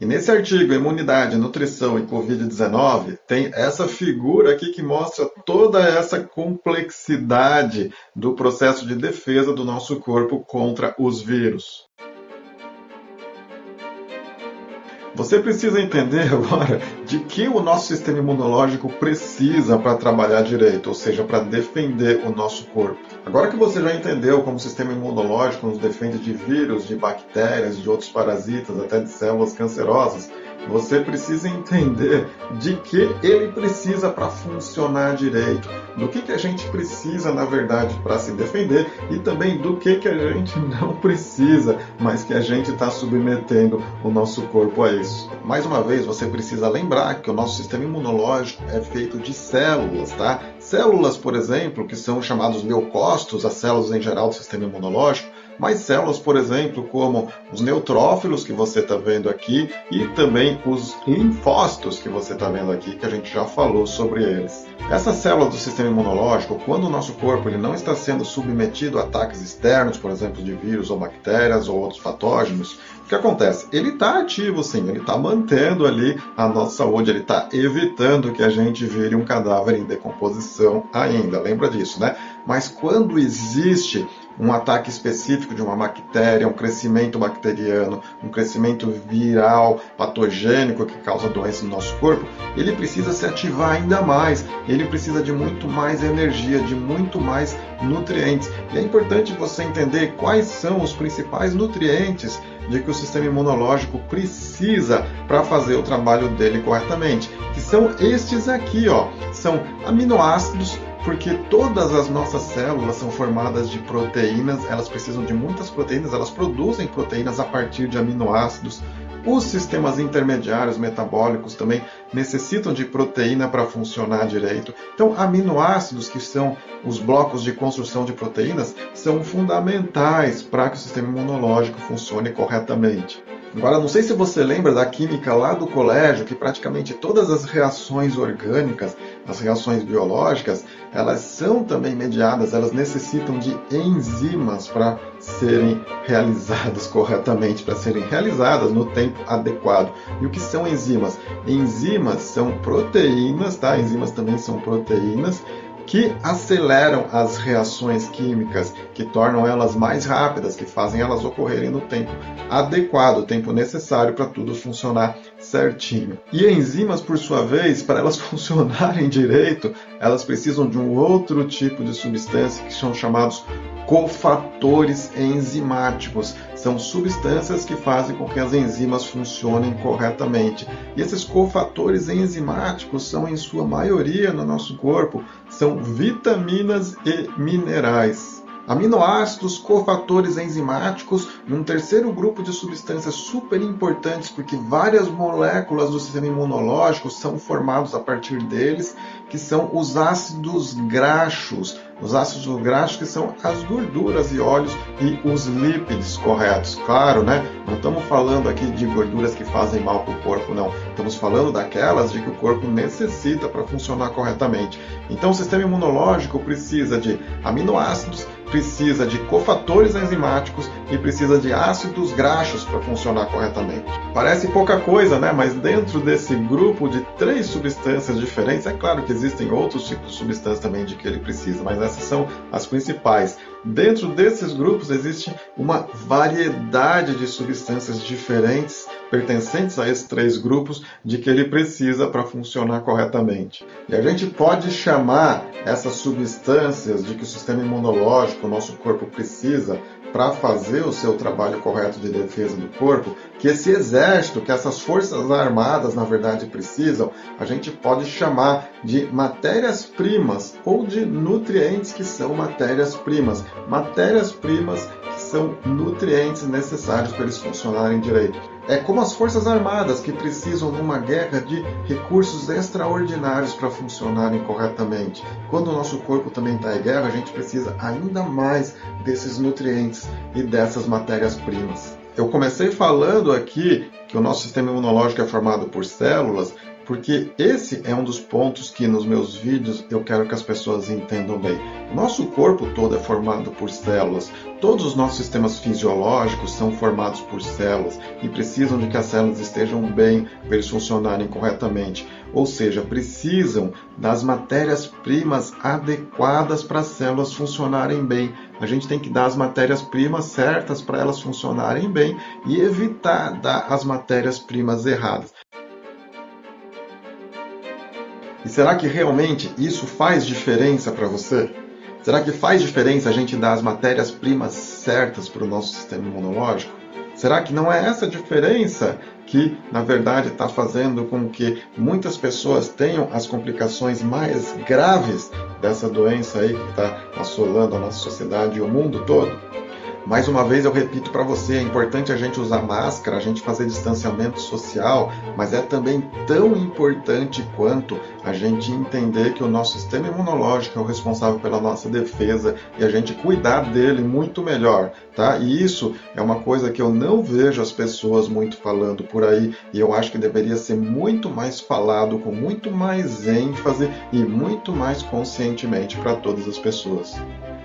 [SPEAKER 2] E nesse artigo, Imunidade, Nutrição e Covid-19, tem essa figura aqui que mostra toda essa complexidade do processo de defesa do nosso corpo contra os vírus. Você precisa entender agora de que o nosso sistema imunológico precisa para trabalhar direito, ou seja, para defender o nosso corpo. Agora que você já entendeu como o sistema imunológico nos defende de vírus, de bactérias, de outros parasitas, até de células cancerosas, você precisa entender de que ele precisa para funcionar direito, do que, que a gente precisa, na verdade, para se defender e também do que, que a gente não precisa, mas que a gente está submetendo o nosso corpo a isso. Mais uma vez, você precisa lembrar que o nosso sistema imunológico é feito de células, tá? Células, por exemplo, que são chamados leucócitos, as células em geral do sistema imunológico, mas células, por exemplo, como os neutrófilos que você está vendo aqui e também os linfócitos que você está vendo aqui, que a gente já falou sobre eles. Essas células do sistema imunológico, quando o nosso corpo ele não está sendo submetido a ataques externos, por exemplo, de vírus ou bactérias ou outros patógenos, o que acontece? Ele está ativo sim, ele está mantendo ali a nossa saúde, ele está evitando que a gente vire um cadáver em decomposição ainda, lembra disso, né? Mas quando existe um ataque específico de uma bactéria, um crescimento bacteriano, um crescimento viral patogênico que causa doença no nosso corpo, ele precisa se ativar ainda mais, ele precisa de muito mais energia, de muito mais nutrientes. E é importante você entender quais são os principais nutrientes de que o sistema imunológico precisa para fazer o trabalho dele corretamente, que são estes aqui, ó, são aminoácidos porque todas as nossas células são formadas de proteínas, elas precisam de muitas proteínas, elas produzem proteínas a partir de aminoácidos. Os sistemas intermediários metabólicos também necessitam de proteína para funcionar direito. Então, aminoácidos, que são os blocos de construção de proteínas, são fundamentais para que o sistema imunológico funcione corretamente. Agora, não sei se você lembra da química lá do colégio, que praticamente todas as reações orgânicas, as reações biológicas, elas são também mediadas, elas necessitam de enzimas para serem realizadas corretamente, para serem realizadas no tempo adequado. E o que são enzimas? Enzimas são proteínas, tá? Enzimas também são proteínas que aceleram as reações químicas, que tornam elas mais rápidas, que fazem elas ocorrerem no tempo adequado, o tempo necessário para tudo funcionar certinho. E enzimas, por sua vez, para elas funcionarem direito, elas precisam de um outro tipo de substância que são chamados cofatores enzimáticos. São substâncias que fazem com que as enzimas funcionem corretamente. E esses cofatores enzimáticos são, em sua maioria, no nosso corpo, são vitaminas e minerais aminoácidos, cofatores enzimáticos e um terceiro grupo de substâncias super importantes, porque várias moléculas do sistema imunológico são formados a partir deles, que são os ácidos graxos. Os ácidos graxos que são as gorduras e óleos e os lípidos corretos. Claro, né? Não estamos falando aqui de gorduras que fazem mal para o corpo, não. Estamos falando daquelas de que o corpo necessita para funcionar corretamente. Então, o sistema imunológico precisa de aminoácidos, precisa de cofatores enzimáticos e precisa de ácidos graxos para funcionar corretamente. Parece pouca coisa, né? Mas dentro desse grupo de três substâncias diferentes, é claro que existem outros tipos de substâncias também de que ele precisa, mas essas são as principais. Dentro desses grupos existe uma variedade de substâncias diferentes pertencentes a esses três grupos de que ele precisa para funcionar corretamente. E a gente pode chamar essas substâncias de que o sistema imunológico, o nosso corpo precisa para fazer o seu trabalho correto de defesa do corpo, que esse exército, que essas forças armadas na verdade precisam, a gente pode chamar de matérias-primas ou de nutrientes que são matérias-primas. Matérias-primas que são nutrientes necessários para eles funcionarem direito. É como as Forças Armadas que precisam numa guerra de recursos extraordinários para funcionarem corretamente. Quando o nosso corpo também está em guerra, a gente precisa ainda mais desses nutrientes e dessas matérias-primas. Eu comecei falando aqui que o nosso sistema imunológico é formado por células, porque esse é um dos pontos que nos meus vídeos eu quero que as pessoas entendam bem. Nosso corpo todo é formado por células, todos os nossos sistemas fisiológicos são formados por células e precisam de que as células estejam bem para eles funcionarem corretamente. Ou seja, precisam das matérias-primas adequadas para as células funcionarem bem. A gente tem que dar as matérias-primas certas para elas funcionarem bem e evitar dar as matérias-primas erradas. Será que realmente isso faz diferença para você? Será que faz diferença a gente dar as matérias-primas certas para o nosso sistema imunológico? Será que não é essa diferença que, na verdade, está fazendo com que muitas pessoas tenham as complicações mais graves dessa doença aí que está assolando a nossa sociedade e o mundo todo? Mais uma vez eu repito para você, é importante a gente usar máscara, a gente fazer distanciamento social, mas é também tão importante quanto a gente entender que o nosso sistema imunológico é o responsável pela nossa defesa e a gente cuidar dele muito melhor, tá? E isso é uma coisa que eu não vejo as pessoas muito falando por aí e eu acho que deveria ser muito mais falado com muito mais ênfase e muito mais conscientemente para todas as pessoas.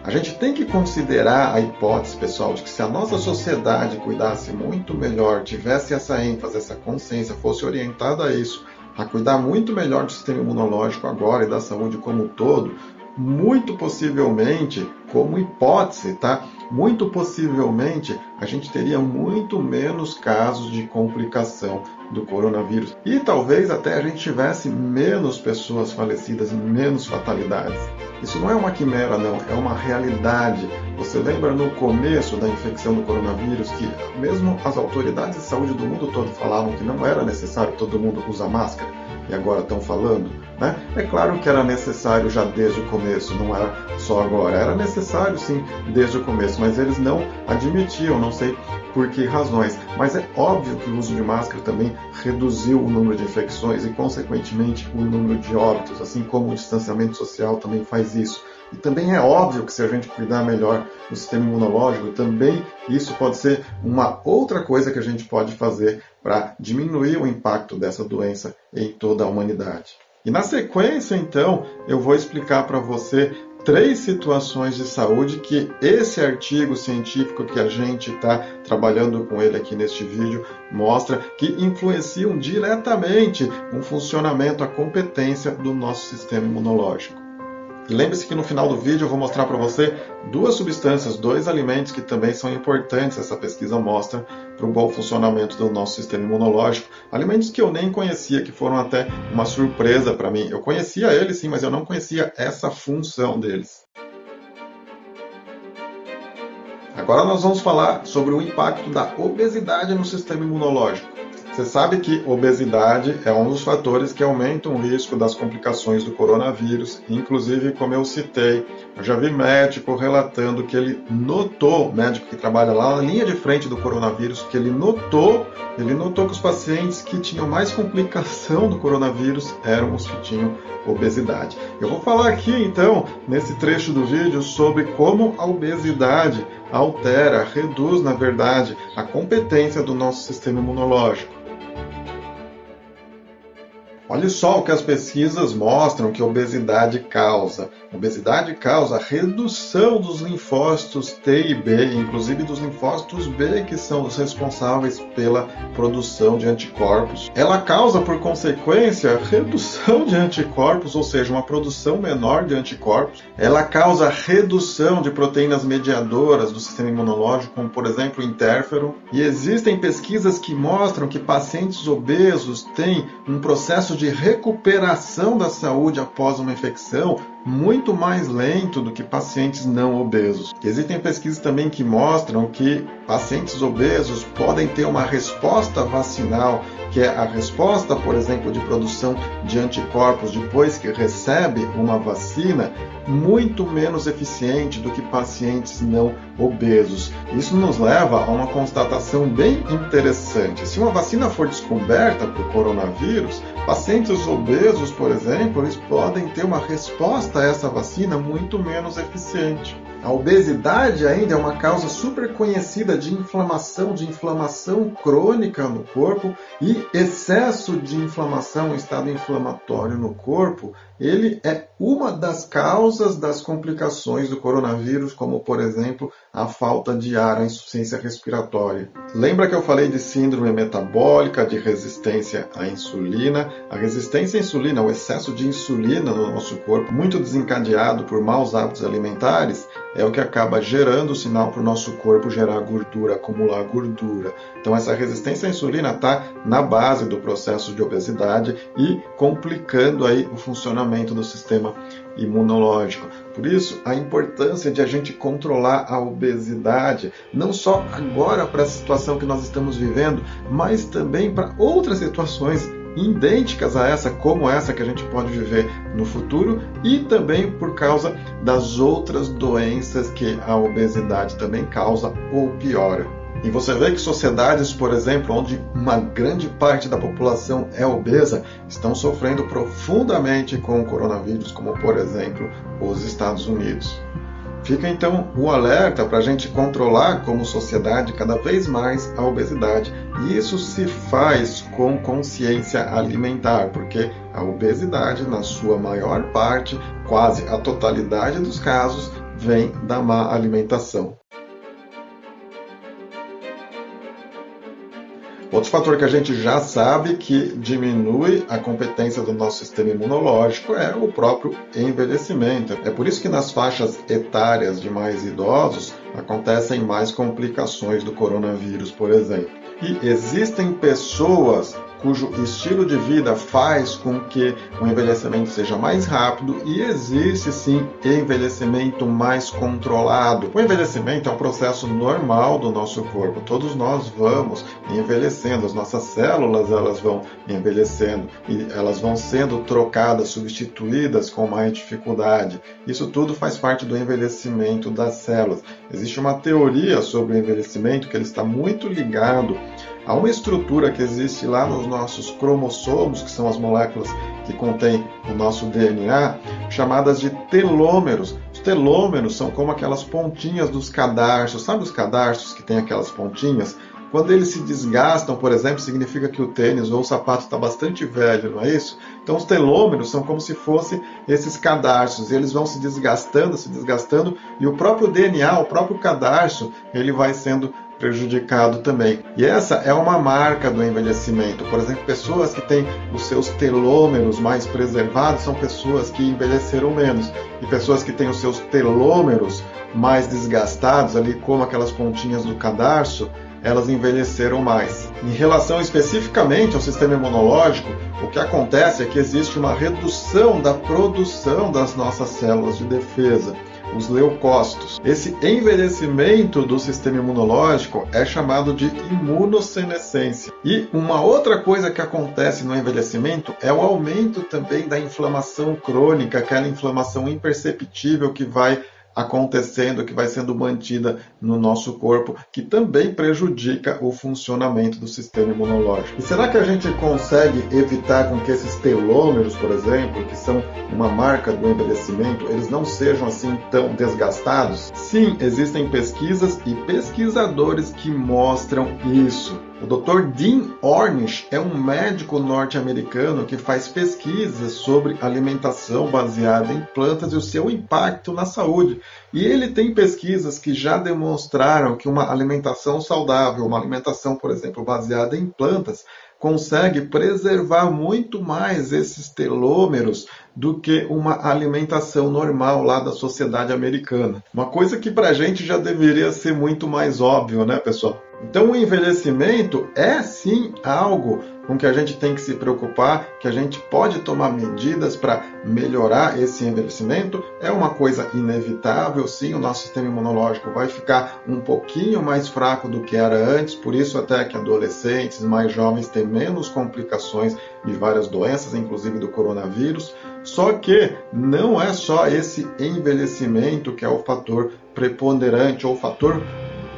[SPEAKER 2] A gente tem que considerar a hipótese, pessoal, de que se a nossa sociedade cuidasse muito melhor, tivesse essa ênfase, essa consciência, fosse orientada a isso, a cuidar muito melhor do sistema imunológico agora e da saúde como um todo, muito possivelmente, como hipótese, tá? Muito possivelmente a gente teria muito menos casos de complicação do coronavírus e talvez até a gente tivesse menos pessoas falecidas menos fatalidades. Isso não é uma quimera, não, é uma realidade. Você lembra no começo da infecção do coronavírus que mesmo as autoridades de saúde do mundo todo falavam que não era necessário todo mundo usar máscara? e agora estão falando, né? É claro que era necessário já desde o começo, não era só agora. Era necessário sim desde o começo, mas eles não admitiam, não sei por que razões. Mas é óbvio que o uso de máscara também reduziu o número de infecções e, consequentemente, o número de óbitos, assim como o distanciamento social também faz isso. E também é óbvio que se a gente cuidar melhor do sistema imunológico, também isso pode ser uma outra coisa que a gente pode fazer para diminuir o impacto dessa doença em toda a humanidade. E na sequência, então, eu vou explicar para você três situações de saúde que esse artigo científico que a gente está trabalhando com ele aqui neste vídeo mostra que influenciam diretamente o funcionamento, a competência do nosso sistema imunológico. E lembre-se que no final do vídeo eu vou mostrar para você duas substâncias, dois alimentos que também são importantes, essa pesquisa mostra, para o bom funcionamento do nosso sistema imunológico. Alimentos que eu nem conhecia, que foram até uma surpresa para mim. Eu conhecia eles sim, mas eu não conhecia essa função deles. Agora nós vamos falar sobre o impacto da obesidade no sistema imunológico. Você sabe que obesidade é um dos fatores que aumentam o risco das complicações do coronavírus. Inclusive, como eu citei, eu já vi médico relatando que ele notou, médico que trabalha lá na linha de frente do coronavírus, que ele notou, ele notou que os pacientes que tinham mais complicação do coronavírus eram os que tinham obesidade. Eu vou falar aqui então, nesse trecho do vídeo, sobre como a obesidade altera, reduz, na verdade, a competência do nosso sistema imunológico. thank you Olha só o que as pesquisas mostram que obesidade causa. Obesidade causa redução dos linfócitos T e B, inclusive dos linfócitos B, que são os responsáveis pela produção de anticorpos. Ela causa, por consequência, redução de anticorpos, ou seja, uma produção menor de anticorpos. Ela causa redução de proteínas mediadoras do sistema imunológico, como por exemplo o interferon. E existem pesquisas que mostram que pacientes obesos têm um processo de recuperação da saúde após uma infecção muito mais lento do que pacientes não obesos. Existem pesquisas também que mostram que pacientes obesos podem ter uma resposta vacinal, que é a resposta, por exemplo, de produção de anticorpos depois que recebe uma vacina, muito menos eficiente do que pacientes não obesos. Isso nos leva a uma constatação bem interessante. Se uma vacina for descoberta o coronavírus, pacientes obesos, por exemplo, eles podem ter uma resposta a essa vacina muito menos eficiente. A obesidade ainda é uma causa super conhecida de inflamação, de inflamação crônica no corpo e excesso de inflamação, estado inflamatório no corpo, ele é uma das causas das complicações do coronavírus, como por exemplo a falta de ar, a insuficiência respiratória. Lembra que eu falei de síndrome metabólica, de resistência à insulina? A resistência à insulina, o excesso de insulina no nosso corpo, muito desencadeado por maus hábitos alimentares, é o que acaba gerando o sinal para o nosso corpo gerar gordura, acumular gordura. Então essa resistência à insulina está na base do processo de obesidade e complicando aí o funcionamento do sistema imunológico. Por isso, a importância de a gente controlar a obesidade, não só agora para a situação que nós estamos vivendo, mas também para outras situações idênticas a essa, como essa que a gente pode viver no futuro, e também por causa das outras doenças que a obesidade também causa ou piora. E você vê que sociedades, por exemplo, onde uma grande parte da população é obesa, estão sofrendo profundamente com o coronavírus, como por exemplo os Estados Unidos. Fica então o alerta para a gente controlar como sociedade cada vez mais a obesidade. E isso se faz com consciência alimentar, porque a obesidade, na sua maior parte, quase a totalidade dos casos, vem da má alimentação. Outro fator que a gente já sabe que diminui a competência do nosso sistema imunológico é o próprio envelhecimento. É por isso que nas faixas etárias de mais idosos acontecem mais complicações do coronavírus, por exemplo. E existem pessoas cujo estilo de vida faz com que o envelhecimento seja mais rápido e existe sim envelhecimento mais controlado. O envelhecimento é um processo normal do nosso corpo. Todos nós vamos envelhecendo, as nossas células elas vão envelhecendo e elas vão sendo trocadas, substituídas com mais dificuldade. Isso tudo faz parte do envelhecimento das células. Existe uma teoria sobre o envelhecimento que ele está muito ligado Há uma estrutura que existe lá nos nossos cromossomos, que são as moléculas que contêm o nosso DNA, chamadas de telômeros. Os telômeros são como aquelas pontinhas dos cadarços. Sabe os cadarços que têm aquelas pontinhas? Quando eles se desgastam, por exemplo, significa que o tênis ou o sapato está bastante velho, não é isso? Então os telômeros são como se fossem esses cadarços, eles vão se desgastando, se desgastando, e o próprio DNA, o próprio cadarço, ele vai sendo prejudicado também. E essa é uma marca do envelhecimento. Por exemplo, pessoas que têm os seus telômeros mais preservados são pessoas que envelheceram menos. E pessoas que têm os seus telômeros mais desgastados, ali como aquelas pontinhas do cadarço, elas envelheceram mais. Em relação especificamente ao sistema imunológico, o que acontece é que existe uma redução da produção das nossas células de defesa os leucócitos. Esse envelhecimento do sistema imunológico é chamado de imunossenescência. E uma outra coisa que acontece no envelhecimento é o aumento também da inflamação crônica, aquela inflamação imperceptível que vai acontecendo, que vai sendo mantida no nosso corpo, que também prejudica o funcionamento do sistema imunológico. E será que a gente consegue evitar com que esses telômeros, por exemplo, que são uma marca do envelhecimento, eles não sejam assim tão desgastados? Sim, existem pesquisas e pesquisadores que mostram isso. O Dr. Dean Ornish é um médico norte-americano que faz pesquisas sobre alimentação baseada em plantas e o seu impacto na saúde. E ele tem pesquisas que já demonstraram que uma alimentação saudável, uma alimentação, por exemplo, baseada em plantas, consegue preservar muito mais esses telômeros do que uma alimentação normal lá da sociedade americana. Uma coisa que para a gente já deveria ser muito mais óbvio, né, pessoal? Então, o envelhecimento é sim algo com que a gente tem que se preocupar, que a gente pode tomar medidas para melhorar esse envelhecimento. É uma coisa inevitável, sim, o nosso sistema imunológico vai ficar um pouquinho mais fraco do que era antes, por isso até que adolescentes mais jovens têm menos complicações de várias doenças, inclusive do coronavírus. Só que não é só esse envelhecimento que é o fator preponderante ou fator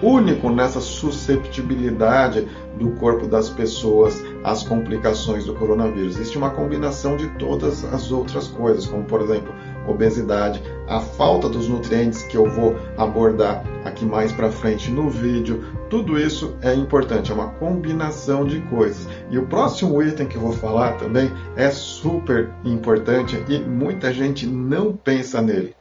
[SPEAKER 2] único nessa susceptibilidade do corpo das pessoas às complicações do coronavírus. Existe uma combinação de todas as outras coisas, como por exemplo obesidade, a falta dos nutrientes que eu vou abordar aqui mais para frente no vídeo. Tudo isso é importante, é uma combinação de coisas. E o próximo item que eu vou falar também é super importante e muita gente não pensa nele.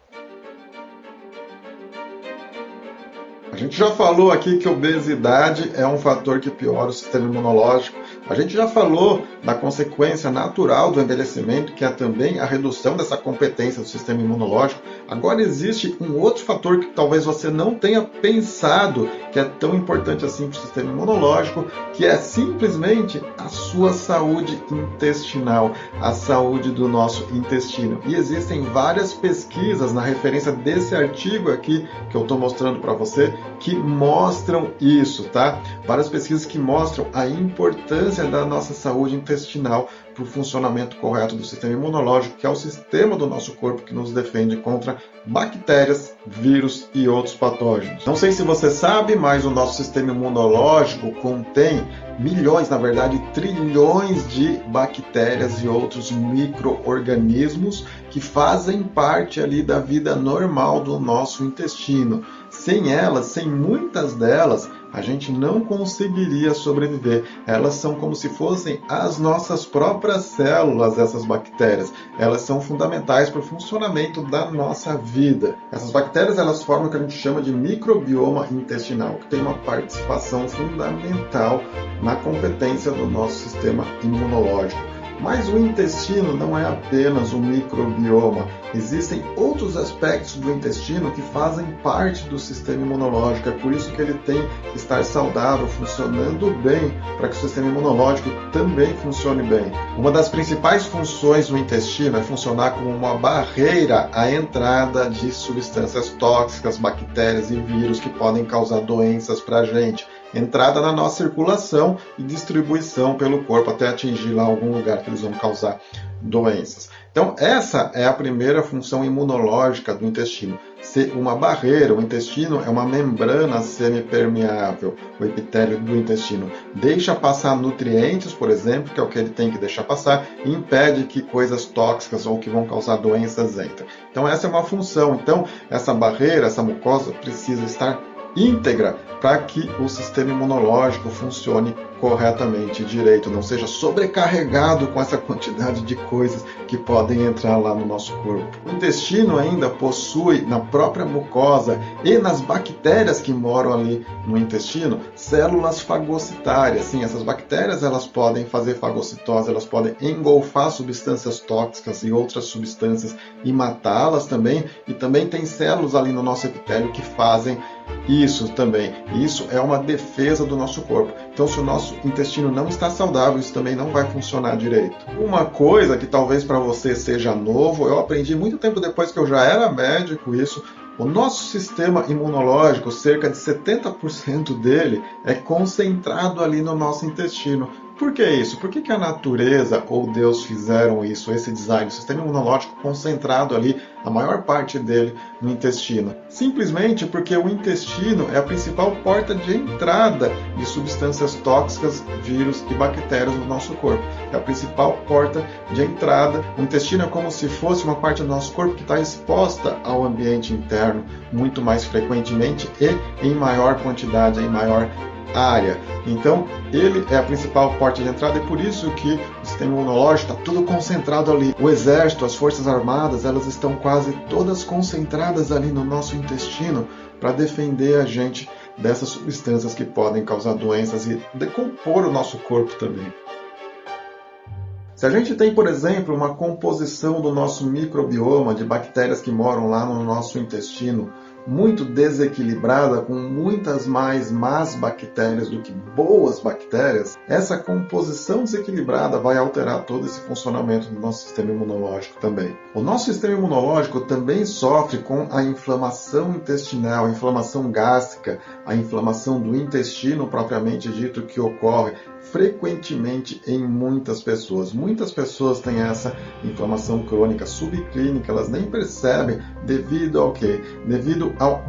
[SPEAKER 2] Gente já falou aqui que obesidade é um fator que piora o sistema imunológico a gente já falou da consequência natural do envelhecimento, que é também a redução dessa competência do sistema imunológico. Agora existe um outro fator que talvez você não tenha pensado que é tão importante assim para o sistema imunológico, que é simplesmente a sua saúde intestinal, a saúde do nosso intestino. E existem várias pesquisas na referência desse artigo aqui que eu estou mostrando para você que mostram isso, tá? Várias pesquisas que mostram a importância da nossa saúde intestinal para o funcionamento correto do sistema imunológico, que é o sistema do nosso corpo que nos defende contra bactérias, vírus e outros patógenos. Não sei se você sabe, mas o nosso sistema imunológico contém milhões, na verdade, trilhões de bactérias e outros micro-organismos que fazem parte ali da vida normal do nosso intestino. Sem elas, sem muitas delas, a gente não conseguiria sobreviver. Elas são como se fossem as nossas próprias células, essas bactérias. Elas são fundamentais para o funcionamento da nossa vida. Essas bactérias elas formam o que a gente chama de microbioma intestinal, que tem uma participação fundamental na competência do nosso sistema imunológico. Mas o intestino não é apenas um microbioma. Existem outros aspectos do intestino que fazem parte do sistema imunológico. É por isso que ele tem que estar saudável, funcionando bem, para que o sistema imunológico também funcione bem. Uma das principais funções do intestino é funcionar como uma barreira à entrada de substâncias tóxicas, bactérias e vírus que podem causar doenças para a gente entrada na nossa circulação e distribuição pelo corpo até atingir lá algum lugar que eles vão causar doenças. Então, essa é a primeira função imunológica do intestino. Ser uma barreira, o intestino é uma membrana semipermeável, o epitélio do intestino. Deixa passar nutrientes, por exemplo, que é o que ele tem que deixar passar, e impede que coisas tóxicas ou que vão causar doenças entrem. Então, essa é uma função. Então, essa barreira, essa mucosa, precisa estar íntegra para que o sistema imunológico funcione corretamente direito, não seja sobrecarregado com essa quantidade de coisas que podem entrar lá no nosso corpo. O intestino ainda possui na própria mucosa e nas bactérias que moram ali no intestino células fagocitárias. Sim, essas bactérias elas podem fazer fagocitose, elas podem engolfar substâncias tóxicas e outras substâncias e matá-las também. E também tem células ali no nosso epitélio que fazem isso também. Isso é uma defesa do nosso corpo. Então, se o nosso intestino não está saudável, isso também não vai funcionar direito. Uma coisa que talvez para você seja novo, eu aprendi muito tempo depois que eu já era médico isso. O nosso sistema imunológico, cerca de 70% dele é concentrado ali no nosso intestino. Por que isso? Por que, que a natureza ou Deus fizeram isso, esse design, o sistema imunológico concentrado ali, a maior parte dele no intestino? Simplesmente porque o intestino é a principal porta de entrada de substâncias tóxicas, vírus e bactérias no nosso corpo. É a principal porta de entrada. O intestino é como se fosse uma parte do nosso corpo que está exposta ao ambiente interno muito mais frequentemente e em maior quantidade, em maior área. Então, ele é a principal porta de entrada e por isso que o sistema imunológico está tudo concentrado ali. O exército, as forças armadas, elas estão quase todas concentradas ali no nosso intestino para defender a gente dessas substâncias que podem causar doenças e decompor o nosso corpo também. Se a gente tem, por exemplo, uma composição do nosso microbioma de bactérias que moram lá no nosso intestino muito desequilibrada, com muitas mais más bactérias do que boas bactérias, essa composição desequilibrada vai alterar todo esse funcionamento do nosso sistema imunológico também. O nosso sistema imunológico também sofre com a inflamação intestinal, a inflamação gástrica, a inflamação do intestino propriamente dito que ocorre frequentemente em muitas pessoas. Muitas pessoas têm essa inflamação crônica subclínica, elas nem percebem devido ao quê? Devido ao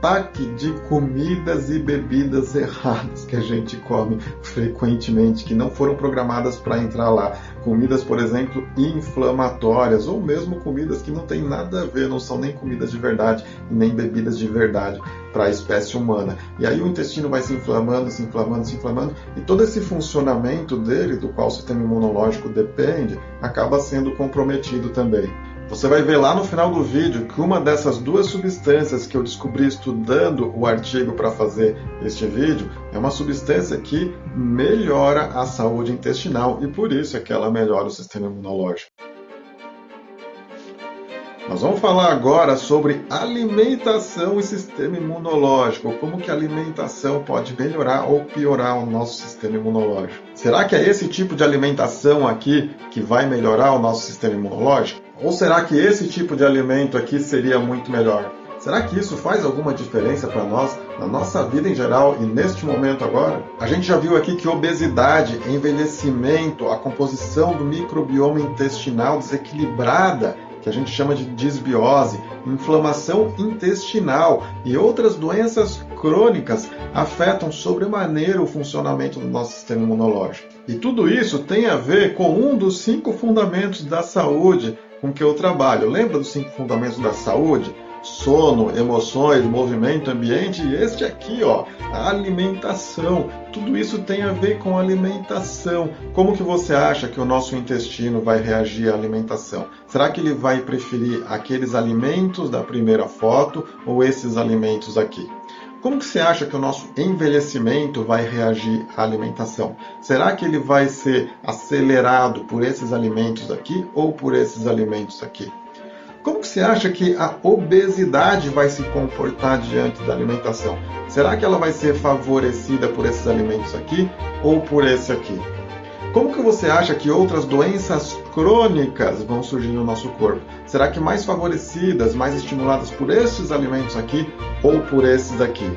[SPEAKER 2] ataque de comidas e bebidas erradas que a gente come frequentemente, que não foram programadas para entrar lá. Comidas, por exemplo, inflamatórias, ou mesmo comidas que não têm nada a ver, não são nem comidas de verdade, nem bebidas de verdade para a espécie humana. E aí o intestino vai se inflamando, se inflamando, se inflamando, e todo esse funcionamento dele, do qual o sistema imunológico depende, acaba sendo comprometido também. Você vai ver lá no final do vídeo que uma dessas duas substâncias que eu descobri estudando o artigo para fazer este vídeo é uma substância que melhora a saúde intestinal e por isso é que ela melhora o sistema imunológico. Nós vamos falar agora sobre alimentação e sistema imunológico, como que a alimentação pode melhorar ou piorar o nosso sistema imunológico. Será que é esse tipo de alimentação aqui que vai melhorar o nosso sistema imunológico? Ou será que esse tipo de alimento aqui seria muito melhor? Será que isso faz alguma diferença para nós, na nossa vida em geral e neste momento agora? A gente já viu aqui que obesidade, envelhecimento, a composição do microbioma intestinal desequilibrada que a gente chama de disbiose, inflamação intestinal e outras doenças crônicas afetam sobremaneira o funcionamento do nosso sistema imunológico. E tudo isso tem a ver com um dos cinco fundamentos da saúde com que eu trabalho. Lembra dos cinco fundamentos da saúde? sono, emoções, movimento, ambiente e este aqui, ó, a alimentação. Tudo isso tem a ver com alimentação. Como que você acha que o nosso intestino vai reagir à alimentação? Será que ele vai preferir aqueles alimentos da primeira foto ou esses alimentos aqui? Como que você acha que o nosso envelhecimento vai reagir à alimentação? Será que ele vai ser acelerado por esses alimentos aqui ou por esses alimentos aqui? Como que você acha que a obesidade vai se comportar diante da alimentação? Será que ela vai ser favorecida por esses alimentos aqui ou por esse aqui? Como que você acha que outras doenças crônicas vão surgir no nosso corpo? Será que mais favorecidas, mais estimuladas por esses alimentos aqui ou por esses aqui?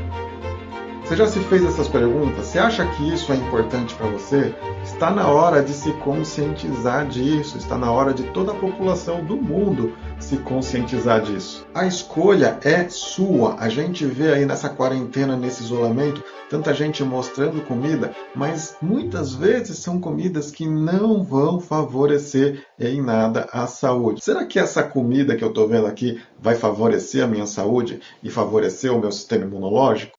[SPEAKER 2] Você já se fez essas perguntas? Você acha que isso é importante para você? Está na hora de se conscientizar disso, está na hora de toda a população do mundo se conscientizar disso. A escolha é sua. A gente vê aí nessa quarentena, nesse isolamento, tanta gente mostrando comida, mas muitas vezes são comidas que não vão favorecer em nada a saúde. Será que essa comida que eu estou vendo aqui vai favorecer a minha saúde e favorecer o meu sistema imunológico?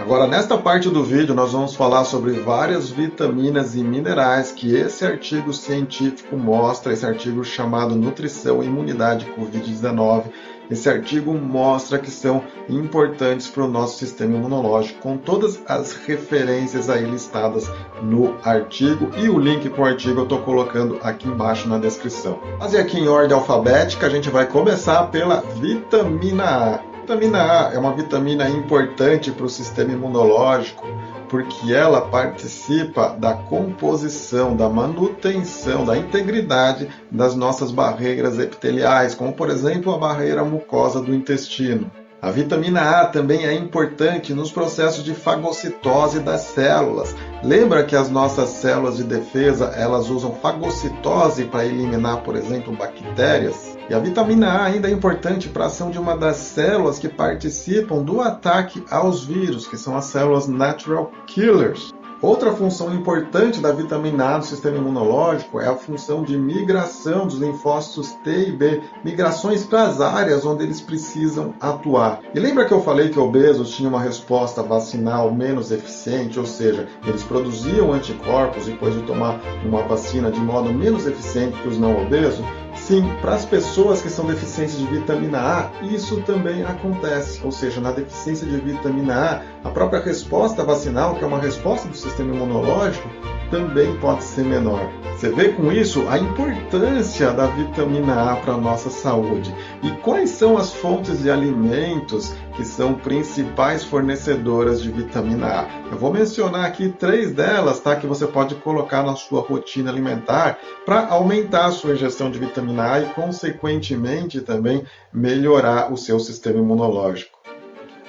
[SPEAKER 2] Agora, nesta parte do vídeo, nós vamos falar sobre várias vitaminas e minerais que esse artigo científico mostra, esse artigo chamado Nutrição e Imunidade Covid-19. Esse artigo mostra que são importantes para o nosso sistema imunológico, com todas as referências aí listadas no artigo e o link para o artigo eu estou colocando aqui embaixo na descrição. Mas e aqui em ordem alfabética, a gente vai começar pela vitamina A vitamina A é uma vitamina importante para o sistema imunológico porque ela participa da composição, da manutenção, da integridade das nossas barreiras epiteliais, como por exemplo a barreira mucosa do intestino. A vitamina A também é importante nos processos de fagocitose das células. Lembra que as nossas células de defesa, elas usam fagocitose para eliminar, por exemplo, bactérias? E a vitamina A ainda é importante para a ação de uma das células que participam do ataque aos vírus, que são as células natural killers. Outra função importante da vitamina A no sistema imunológico é a função de migração dos linfócitos T e B, migrações para as áreas onde eles precisam atuar. E lembra que eu falei que obesos tinham uma resposta vacinal menos eficiente, ou seja, eles produziam anticorpos depois de tomar uma vacina de modo menos eficiente que os não obesos? Sim, para as pessoas que são deficientes de vitamina A, isso também acontece. Ou seja, na deficiência de vitamina A, a própria resposta vacinal, que é uma resposta do sistema imunológico, também pode ser menor. Você vê com isso a importância da vitamina A para a nossa saúde. E quais são as fontes de alimentos que são principais fornecedoras de vitamina A? Eu vou mencionar aqui três delas, tá? Que você pode colocar na sua rotina alimentar para aumentar a sua ingestão de vitamina A e, consequentemente, também melhorar o seu sistema imunológico.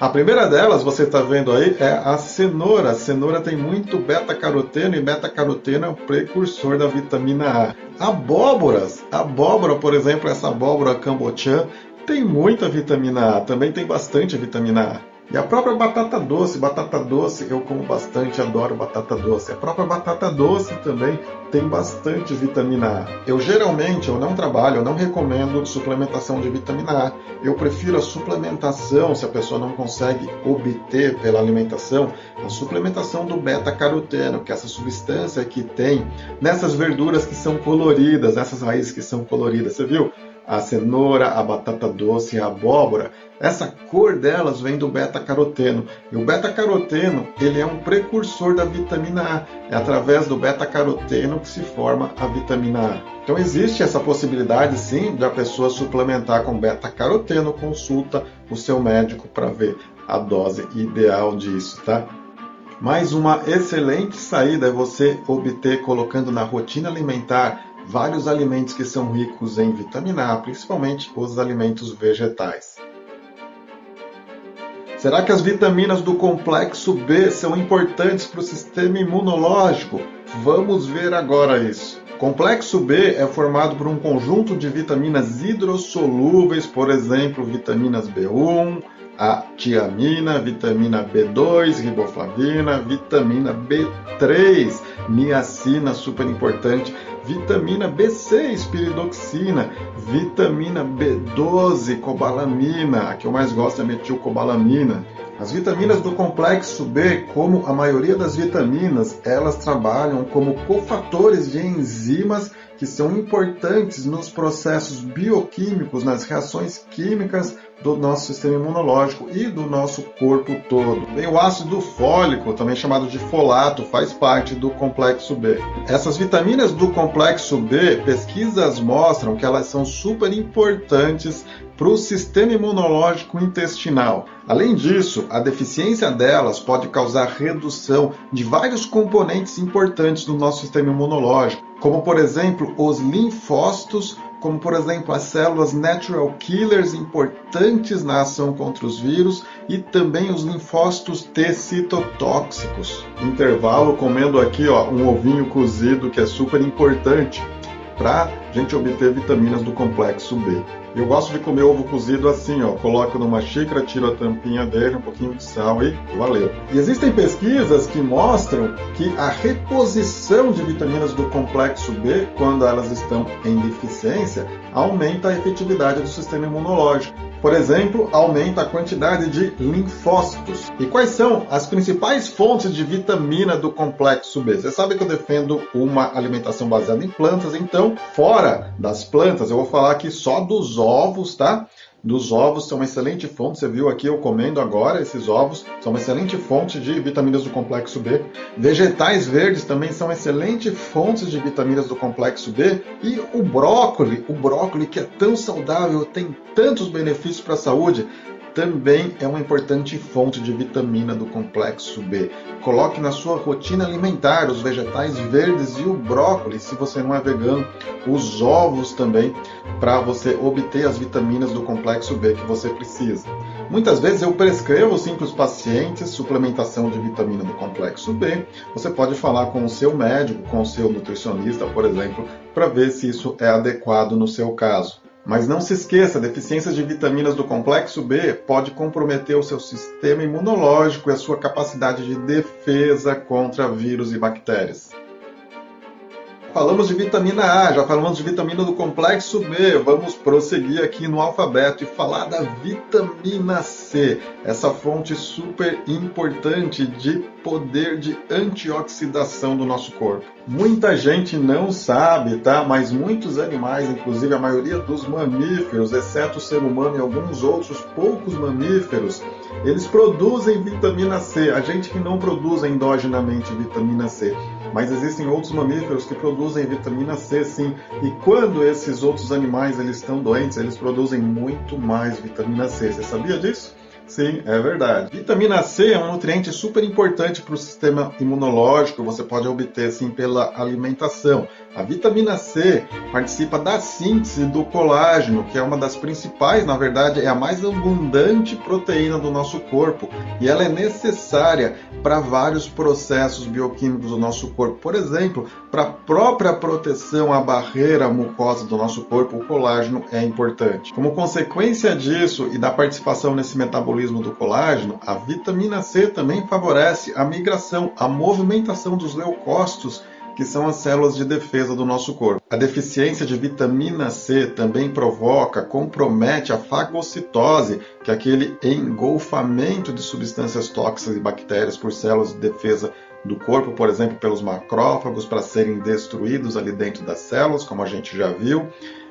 [SPEAKER 2] A primeira delas, você está vendo aí, é a cenoura. A cenoura tem muito beta-caroteno e beta-caroteno é o precursor da vitamina A. Abóboras. Abóbora, por exemplo, essa abóbora cambotiã Tem muita vitamina A, também tem bastante vitamina A. E a própria batata doce, batata doce eu como bastante, adoro batata doce. A própria batata doce também tem bastante vitamina A. Eu geralmente eu não trabalho, eu não recomendo suplementação de vitamina A. Eu prefiro a suplementação, se a pessoa não consegue obter pela alimentação, a suplementação do beta-caroteno, que é essa substância que tem nessas verduras que são coloridas, nessas raízes que são coloridas. Você viu? A cenoura, a batata doce, a abóbora, essa cor delas vem do beta-caroteno. E o beta-caroteno, ele é um precursor da vitamina A. É através do beta-caroteno que se forma a vitamina A. Então existe essa possibilidade sim da pessoa suplementar com beta-caroteno. Consulta o seu médico para ver a dose ideal disso, tá? Mais uma excelente saída é você obter colocando na rotina alimentar vários alimentos que são ricos em vitamina A, principalmente os alimentos vegetais. Será que as vitaminas do complexo B são importantes para o sistema imunológico? Vamos ver agora isso. Complexo B é formado por um conjunto de vitaminas hidrossolúveis, por exemplo, vitaminas B1, a tiamina, vitamina B2, riboflavina, vitamina B3, niacina, super importante, vitamina B6, piridoxina, vitamina B12, cobalamina, a que eu mais gosto é metilcobalamina. As vitaminas do complexo B, como a maioria das vitaminas, elas trabalham como cofatores de enzimas que são importantes nos processos bioquímicos, nas reações químicas do nosso sistema imunológico e do nosso corpo todo. Bem, o ácido fólico, também chamado de folato, faz parte do complexo B. Essas vitaminas do complexo B, pesquisas mostram que elas são super importantes para o sistema imunológico intestinal. Além disso, a deficiência delas pode causar redução de vários componentes importantes do nosso sistema imunológico, como por exemplo os linfócitos, como por exemplo as células natural killers importantes na ação contra os vírus e também os linfócitos T citotóxicos. Intervalo comendo aqui ó, um ovinho cozido que é super importante para gente obter vitaminas do complexo B. Eu gosto de comer ovo cozido assim, ó. Coloco numa xícara, tiro a tampinha dele, um pouquinho de sal e valeu. E existem pesquisas que mostram que a reposição de vitaminas do complexo B, quando elas estão em deficiência, aumenta a efetividade do sistema imunológico. Por exemplo, aumenta a quantidade de linfócitos. E quais são as principais fontes de vitamina do complexo B? Você sabe que eu defendo uma alimentação baseada em plantas, então, fora das plantas, eu vou falar aqui só dos ovos, tá? dos ovos são uma excelente fonte. Você viu aqui eu comendo agora esses ovos, são uma excelente fonte de vitaminas do complexo B. Vegetais verdes também são excelentes fontes de vitaminas do complexo B. E o brócolis, o brócolis que é tão saudável, tem tantos benefícios para a saúde, também é uma importante fonte de vitamina do complexo B. Coloque na sua rotina alimentar os vegetais verdes e o brócolis, se você não é vegano, os ovos também, para você obter as vitaminas do complexo B que você precisa. Muitas vezes eu prescrevo sim para os pacientes suplementação de vitamina do complexo B. Você pode falar com o seu médico, com o seu nutricionista, por exemplo, para ver se isso é adequado no seu caso. Mas não se esqueça, deficiência de vitaminas do complexo B pode comprometer o seu sistema imunológico e a sua capacidade de defesa contra vírus e bactérias. Falamos de vitamina A, já falamos de vitamina do complexo B. Vamos prosseguir aqui no alfabeto e falar da vitamina C, essa fonte super importante de poder de antioxidação do nosso corpo. Muita gente não sabe, tá? Mas muitos animais, inclusive a maioria dos mamíferos, exceto o ser humano e alguns outros poucos mamíferos, eles produzem vitamina C. A gente que não produz endogenamente vitamina C mas existem outros mamíferos que produzem vitamina C sim. E quando esses outros animais eles estão doentes, eles produzem muito mais vitamina C. Você sabia disso? Sim, é verdade. Vitamina C é um nutriente super importante para o sistema imunológico, você pode obter assim pela alimentação. A vitamina C participa da síntese do colágeno, que é uma das principais, na verdade, é a mais abundante proteína do nosso corpo, e ela é necessária para vários processos bioquímicos do nosso corpo. Por exemplo, para a própria proteção à barreira mucosa do nosso corpo, o colágeno é importante. Como consequência disso e da participação nesse metabolismo do colágeno, a vitamina C também favorece a migração, a movimentação dos leucócitos que são as células de defesa do nosso corpo. A deficiência de vitamina C também provoca, compromete a fagocitose, que é aquele engolfamento de substâncias tóxicas e bactérias por células de defesa do corpo, por exemplo, pelos macrófagos, para serem destruídos ali dentro das células, como a gente já viu.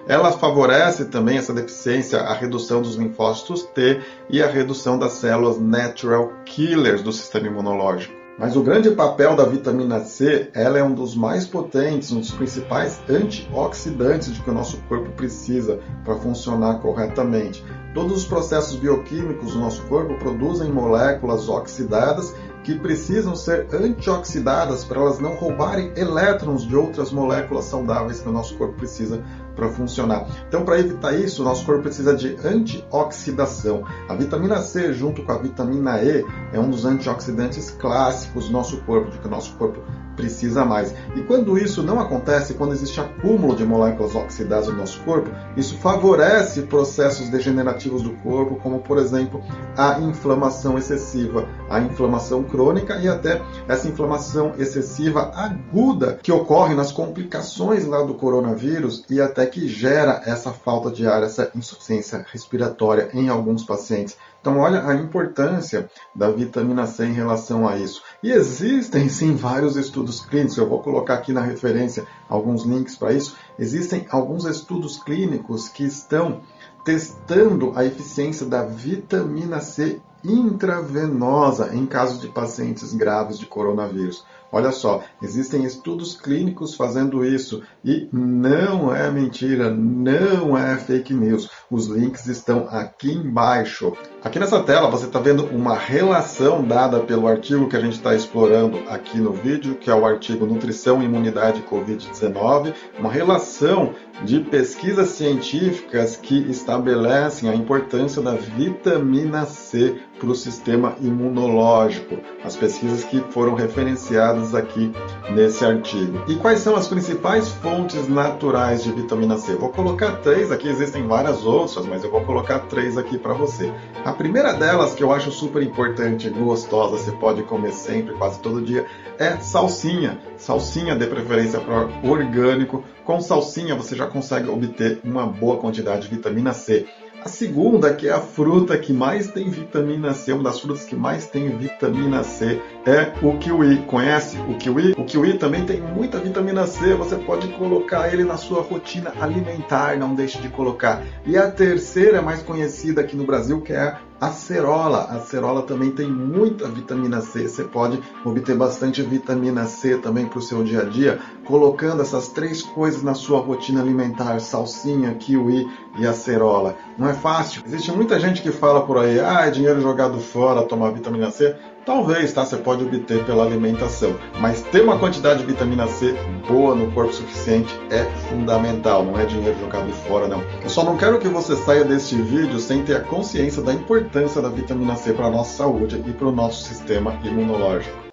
[SPEAKER 2] Ela favorece também essa deficiência, a redução dos linfócitos T e a redução das células natural killers do sistema imunológico. Mas o grande papel da vitamina C, ela é um dos mais potentes, um dos principais antioxidantes de que o nosso corpo precisa para funcionar corretamente. Todos os processos bioquímicos do nosso corpo produzem moléculas oxidadas que precisam ser antioxidadas para elas não roubarem elétrons de outras moléculas saudáveis que o nosso corpo precisa para funcionar. Então, para evitar isso, nosso corpo precisa de antioxidação. A vitamina C, junto com a vitamina E, é um dos antioxidantes clássicos do nosso corpo, de que o nosso corpo precisa mais. E quando isso não acontece, quando existe acúmulo de moléculas oxidadas no nosso corpo, isso favorece processos degenerativos do corpo, como por exemplo a inflamação excessiva, a inflamação crônica e até essa inflamação excessiva aguda que ocorre nas complicações lá do coronavírus e até que gera essa falta de ar, essa insuficiência respiratória em alguns pacientes. Então, olha a importância da vitamina C em relação a isso. E existem sim vários estudos clínicos, eu vou colocar aqui na referência alguns links para isso. Existem alguns estudos clínicos que estão testando a eficiência da vitamina C intravenosa em casos de pacientes graves de coronavírus. Olha só, existem estudos clínicos fazendo isso e não é mentira, não é fake news. Os links estão aqui embaixo. Aqui nessa tela você está vendo uma relação dada pelo artigo que a gente está explorando aqui no vídeo, que é o artigo Nutrição e Imunidade Covid-19, uma relação de pesquisas científicas que estabelecem a importância da vitamina C para o sistema imunológico. As pesquisas que foram referenciadas aqui nesse artigo. E quais são as principais fontes naturais de vitamina C? Vou colocar três aqui, existem várias outras, mas eu vou colocar três aqui para você. A primeira delas, que eu acho super importante e gostosa, você pode comer sempre, quase todo dia, é salsinha. Salsinha de preferência para orgânico. Com salsinha você já consegue obter uma boa quantidade de vitamina C. A segunda, que é a fruta que mais tem vitamina C, uma das frutas que mais tem vitamina C, é o kiwi. Conhece o kiwi? O kiwi também tem muita vitamina C, você pode colocar ele na sua rotina alimentar, não deixe de colocar. E a terceira, mais conhecida aqui no Brasil, que é acerola. A acerola também tem muita vitamina C. Você pode obter bastante vitamina C também para o seu dia a dia, colocando essas três coisas na sua rotina alimentar: salsinha, kiwi e acerola. Não é fácil. Existe muita gente que fala por aí: ah, é dinheiro jogado fora tomar vitamina C. Talvez, tá? Você pode obter pela alimentação, mas ter uma quantidade de vitamina C boa no corpo suficiente é fundamental, não é dinheiro jogado fora, não. Eu só não quero que você saia deste vídeo sem ter a consciência da importância da vitamina C para a nossa saúde e para o nosso sistema imunológico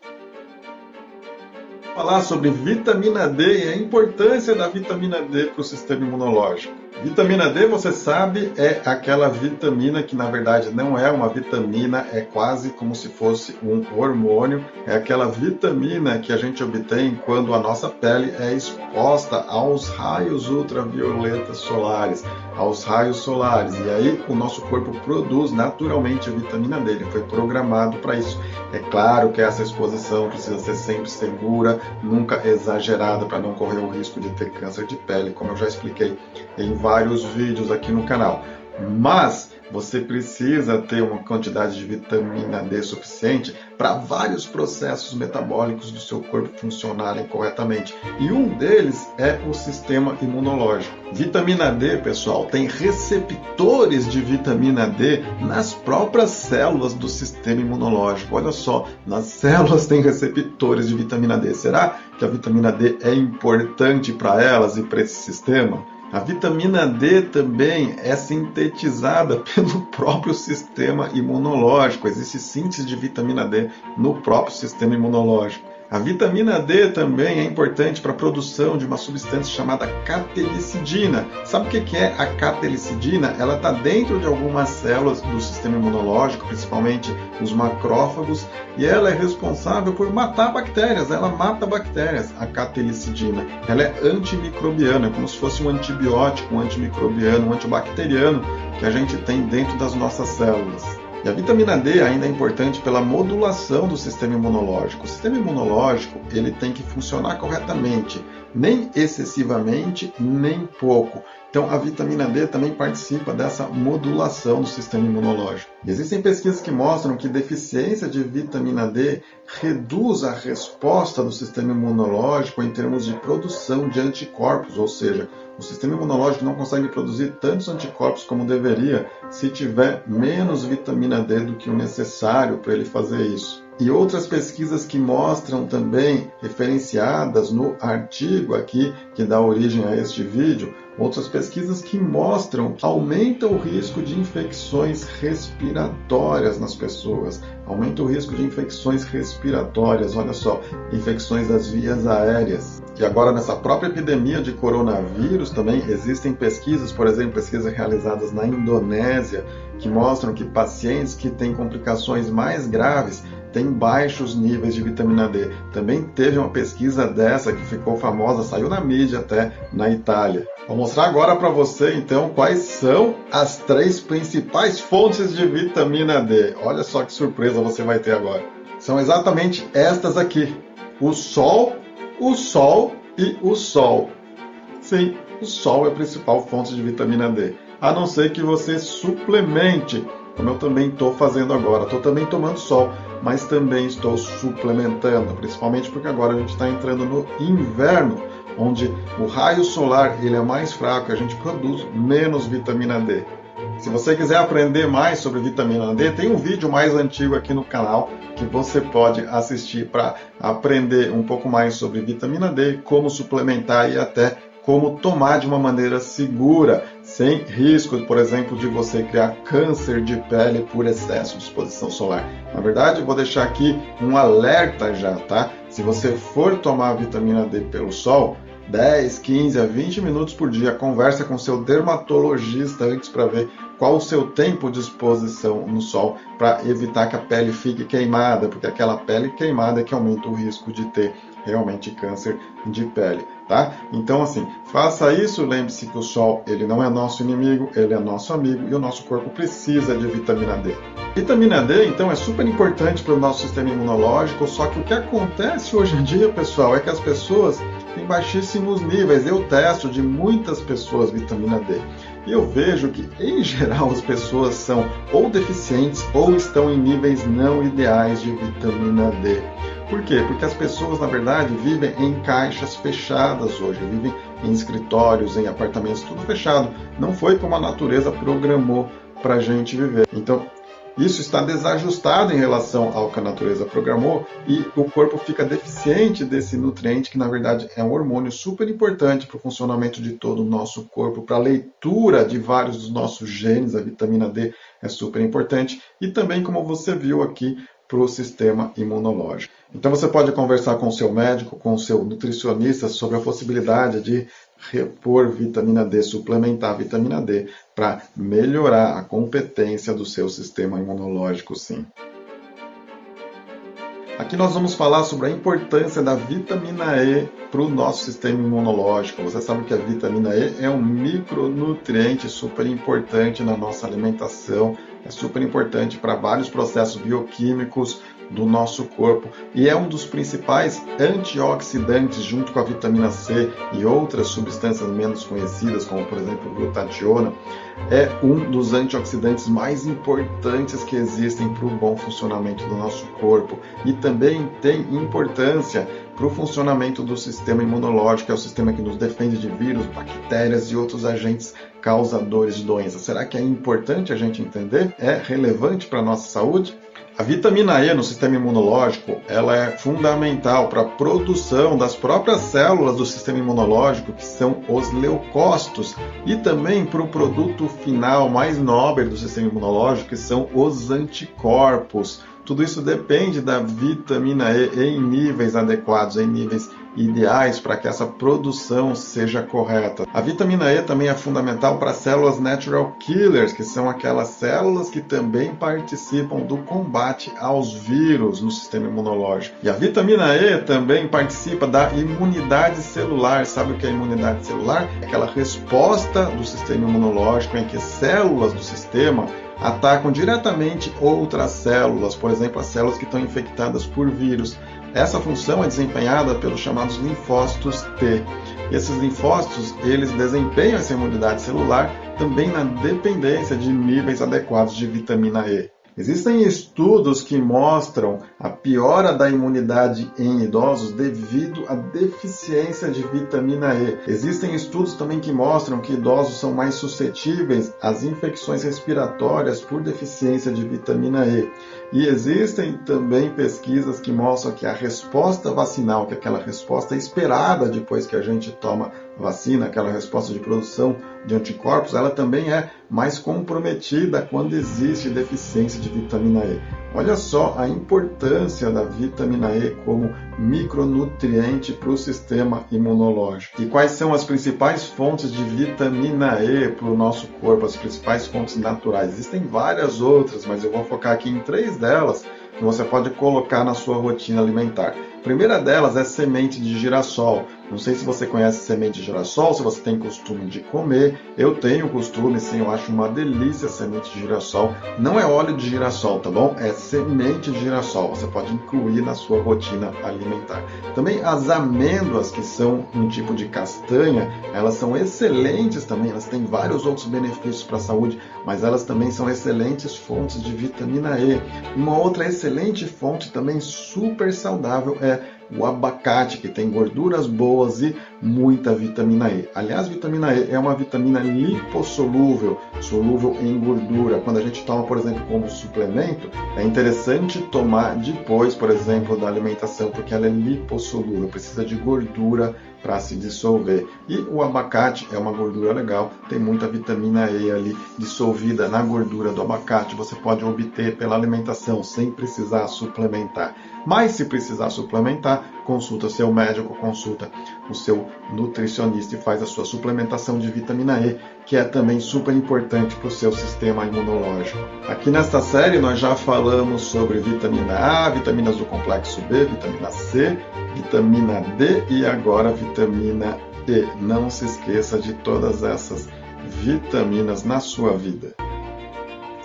[SPEAKER 2] falar sobre vitamina D e a importância da vitamina D para o sistema imunológico. Vitamina D, você sabe, é aquela vitamina que na verdade não é uma vitamina, é quase como se fosse um hormônio. É aquela vitamina que a gente obtém quando a nossa pele é exposta aos raios ultravioletas solares, aos raios solares. E aí o nosso corpo produz naturalmente a vitamina D, ele foi programado para isso. É claro que essa exposição precisa ser sempre segura, nunca exagerada para não correr o risco de ter câncer de pele, como eu já expliquei em vários vídeos aqui no canal. Mas você precisa ter uma quantidade de vitamina D suficiente para vários processos metabólicos do seu corpo funcionarem corretamente. E um deles é o sistema imunológico. Vitamina D, pessoal, tem receptores de vitamina D nas próprias células do sistema imunológico. Olha só, nas células tem receptores de vitamina D. Será que a vitamina D é importante para elas e para esse sistema? A vitamina D também é sintetizada pelo próprio sistema imunológico. Existe síntese de vitamina D no próprio sistema imunológico. A vitamina D também é importante para a produção de uma substância chamada catelicidina. Sabe o que é a catelicidina? Ela está dentro de algumas células do sistema imunológico, principalmente os macrófagos, e ela é responsável por matar bactérias. Ela mata bactérias, a catelicidina. Ela é antimicrobiana, é como se fosse um antibiótico, um antimicrobiano, um antibacteriano que a gente tem dentro das nossas células. E a vitamina D ainda é importante pela modulação do sistema imunológico. O sistema imunológico ele tem que funcionar corretamente, nem excessivamente, nem pouco. Então, a vitamina D também participa dessa modulação do sistema imunológico. Existem pesquisas que mostram que deficiência de vitamina D reduz a resposta do sistema imunológico em termos de produção de anticorpos, ou seja, o sistema imunológico não consegue produzir tantos anticorpos como deveria se tiver menos vitamina D do que o necessário para ele fazer isso. E outras pesquisas que mostram também, referenciadas no artigo aqui que dá origem a este vídeo, outras pesquisas que mostram aumenta o risco de infecções respiratórias nas pessoas, aumenta o risco de infecções respiratórias, olha só, infecções das vias aéreas. E agora nessa própria epidemia de coronavírus também existem pesquisas, por exemplo, pesquisas realizadas na Indonésia, que mostram que pacientes que têm complicações mais graves tem baixos níveis de vitamina D. Também teve uma pesquisa dessa que ficou famosa, saiu na mídia até na Itália. Vou mostrar agora para você então quais são as três principais fontes de vitamina D. Olha só que surpresa você vai ter agora. São exatamente estas aqui: o sol, o sol e o sol. Sim, o sol é a principal fonte de vitamina D. A não ser que você suplemente, como eu também estou fazendo agora. Estou também tomando sol mas também estou suplementando, principalmente porque agora a gente está entrando no inverno, onde o raio solar ele é mais fraco, a gente produz menos vitamina D. Se você quiser aprender mais sobre vitamina D, tem um vídeo mais antigo aqui no canal que você pode assistir para aprender um pouco mais sobre vitamina D, como suplementar e até como tomar de uma maneira segura, sem risco, por exemplo, de você criar câncer de pele por excesso de exposição solar. Na verdade, vou deixar aqui um alerta já, tá? Se você for tomar vitamina D pelo sol, 10, 15 a 20 minutos por dia, conversa com seu dermatologista antes para ver qual o seu tempo de exposição no sol para evitar que a pele fique queimada, porque aquela pele queimada é que aumenta o risco de ter realmente câncer de pele, tá? Então assim, faça isso, lembre-se que o sol, ele não é nosso inimigo, ele é nosso amigo e o nosso corpo precisa de vitamina D. Vitamina D, então, é super importante para o nosso sistema imunológico, só que o que acontece hoje em dia, pessoal, é que as pessoas têm baixíssimos níveis. Eu testo de muitas pessoas vitamina D. E eu vejo que, em geral, as pessoas são ou deficientes ou estão em níveis não ideais de vitamina D. Por quê? Porque as pessoas, na verdade, vivem em caixas fechadas hoje, vivem em escritórios, em apartamentos, tudo fechado. Não foi como a natureza programou para a gente viver. Então, isso está desajustado em relação ao que a natureza programou e o corpo fica deficiente desse nutriente, que na verdade é um hormônio super importante para o funcionamento de todo o nosso corpo, para a leitura de vários dos nossos genes, a vitamina D é super importante, e também, como você viu aqui, para o sistema imunológico. Então você pode conversar com o seu médico, com o seu nutricionista sobre a possibilidade de repor vitamina D, suplementar vitamina D para melhorar a competência do seu sistema imunológico, sim. Aqui nós vamos falar sobre a importância da vitamina E para o nosso sistema imunológico. Você sabe que a vitamina E é um micronutriente super importante na nossa alimentação, é super importante para vários processos bioquímicos, do nosso corpo e é um dos principais antioxidantes junto com a vitamina C e outras substâncias menos conhecidas, como por exemplo glutationa, é um dos antioxidantes mais importantes que existem para o bom funcionamento do nosso corpo e também tem importância para o funcionamento do sistema imunológico, que é o sistema que nos defende de vírus, bactérias e outros agentes causadores de doenças. Será que é importante a gente entender? É relevante para a nossa saúde? A vitamina E no sistema imunológico ela é fundamental para a produção das próprias células do sistema imunológico, que são os leucócitos, e também para o produto final mais nobre do sistema imunológico, que são os anticorpos. Tudo isso depende da vitamina E em níveis adequados, em níveis ideais para que essa produção seja correta. A vitamina E também é fundamental para células natural killers, que são aquelas células que também participam do combate aos vírus no sistema imunológico. E a vitamina E também participa da imunidade celular. Sabe o que é imunidade celular? É aquela resposta do sistema imunológico em que células do sistema atacam diretamente outras células, por exemplo, as células que estão infectadas por vírus. Essa função é desempenhada pelos chamados linfócitos T. E esses linfócitos, eles desempenham essa imunidade celular também na dependência de níveis adequados de vitamina E. Existem estudos que mostram a piora da imunidade em idosos devido à deficiência de vitamina E. Existem estudos também que mostram que idosos são mais suscetíveis às infecções respiratórias por deficiência de vitamina E. E existem também pesquisas que mostram que a resposta vacinal, que é aquela resposta esperada depois que a gente toma vacina, aquela resposta de produção de anticorpos, ela também é mais comprometida quando existe deficiência de vitamina E. Olha só a importância da vitamina E como micronutriente para o sistema imunológico. E quais são as principais fontes de vitamina E para o nosso corpo, as principais fontes naturais? Existem várias outras, mas eu vou focar aqui em três delas que você pode colocar na sua rotina alimentar. Primeira delas é semente de girassol. Não sei se você conhece semente de girassol, se você tem costume de comer. Eu tenho costume, sim, eu acho uma delícia semente de girassol. Não é óleo de girassol, tá bom? É semente de girassol. Você pode incluir na sua rotina alimentar. Também as amêndoas, que são um tipo de castanha, elas são excelentes também. Elas têm vários outros benefícios para a saúde, mas elas também são excelentes fontes de vitamina E. Uma outra excelente fonte também super saudável é o abacate, que tem gorduras boas e muita vitamina E. Aliás, vitamina E é uma vitamina lipossolúvel, solúvel em gordura. Quando a gente toma, por exemplo, como suplemento, é interessante tomar depois, por exemplo, da alimentação, porque ela é lipossolúvel, precisa de gordura para se dissolver. E o abacate é uma gordura legal, tem muita vitamina E ali dissolvida na gordura do abacate. Você pode obter pela alimentação sem precisar suplementar. Mas se precisar suplementar, consulta seu médico, consulta o seu nutricionista e faz a sua suplementação de vitamina E, que é também super importante para o seu sistema imunológico. Aqui nesta série nós já falamos sobre vitamina A, vitaminas do complexo B, vitamina C, vitamina D e agora vitamina E. Não se esqueça de todas essas vitaminas na sua vida.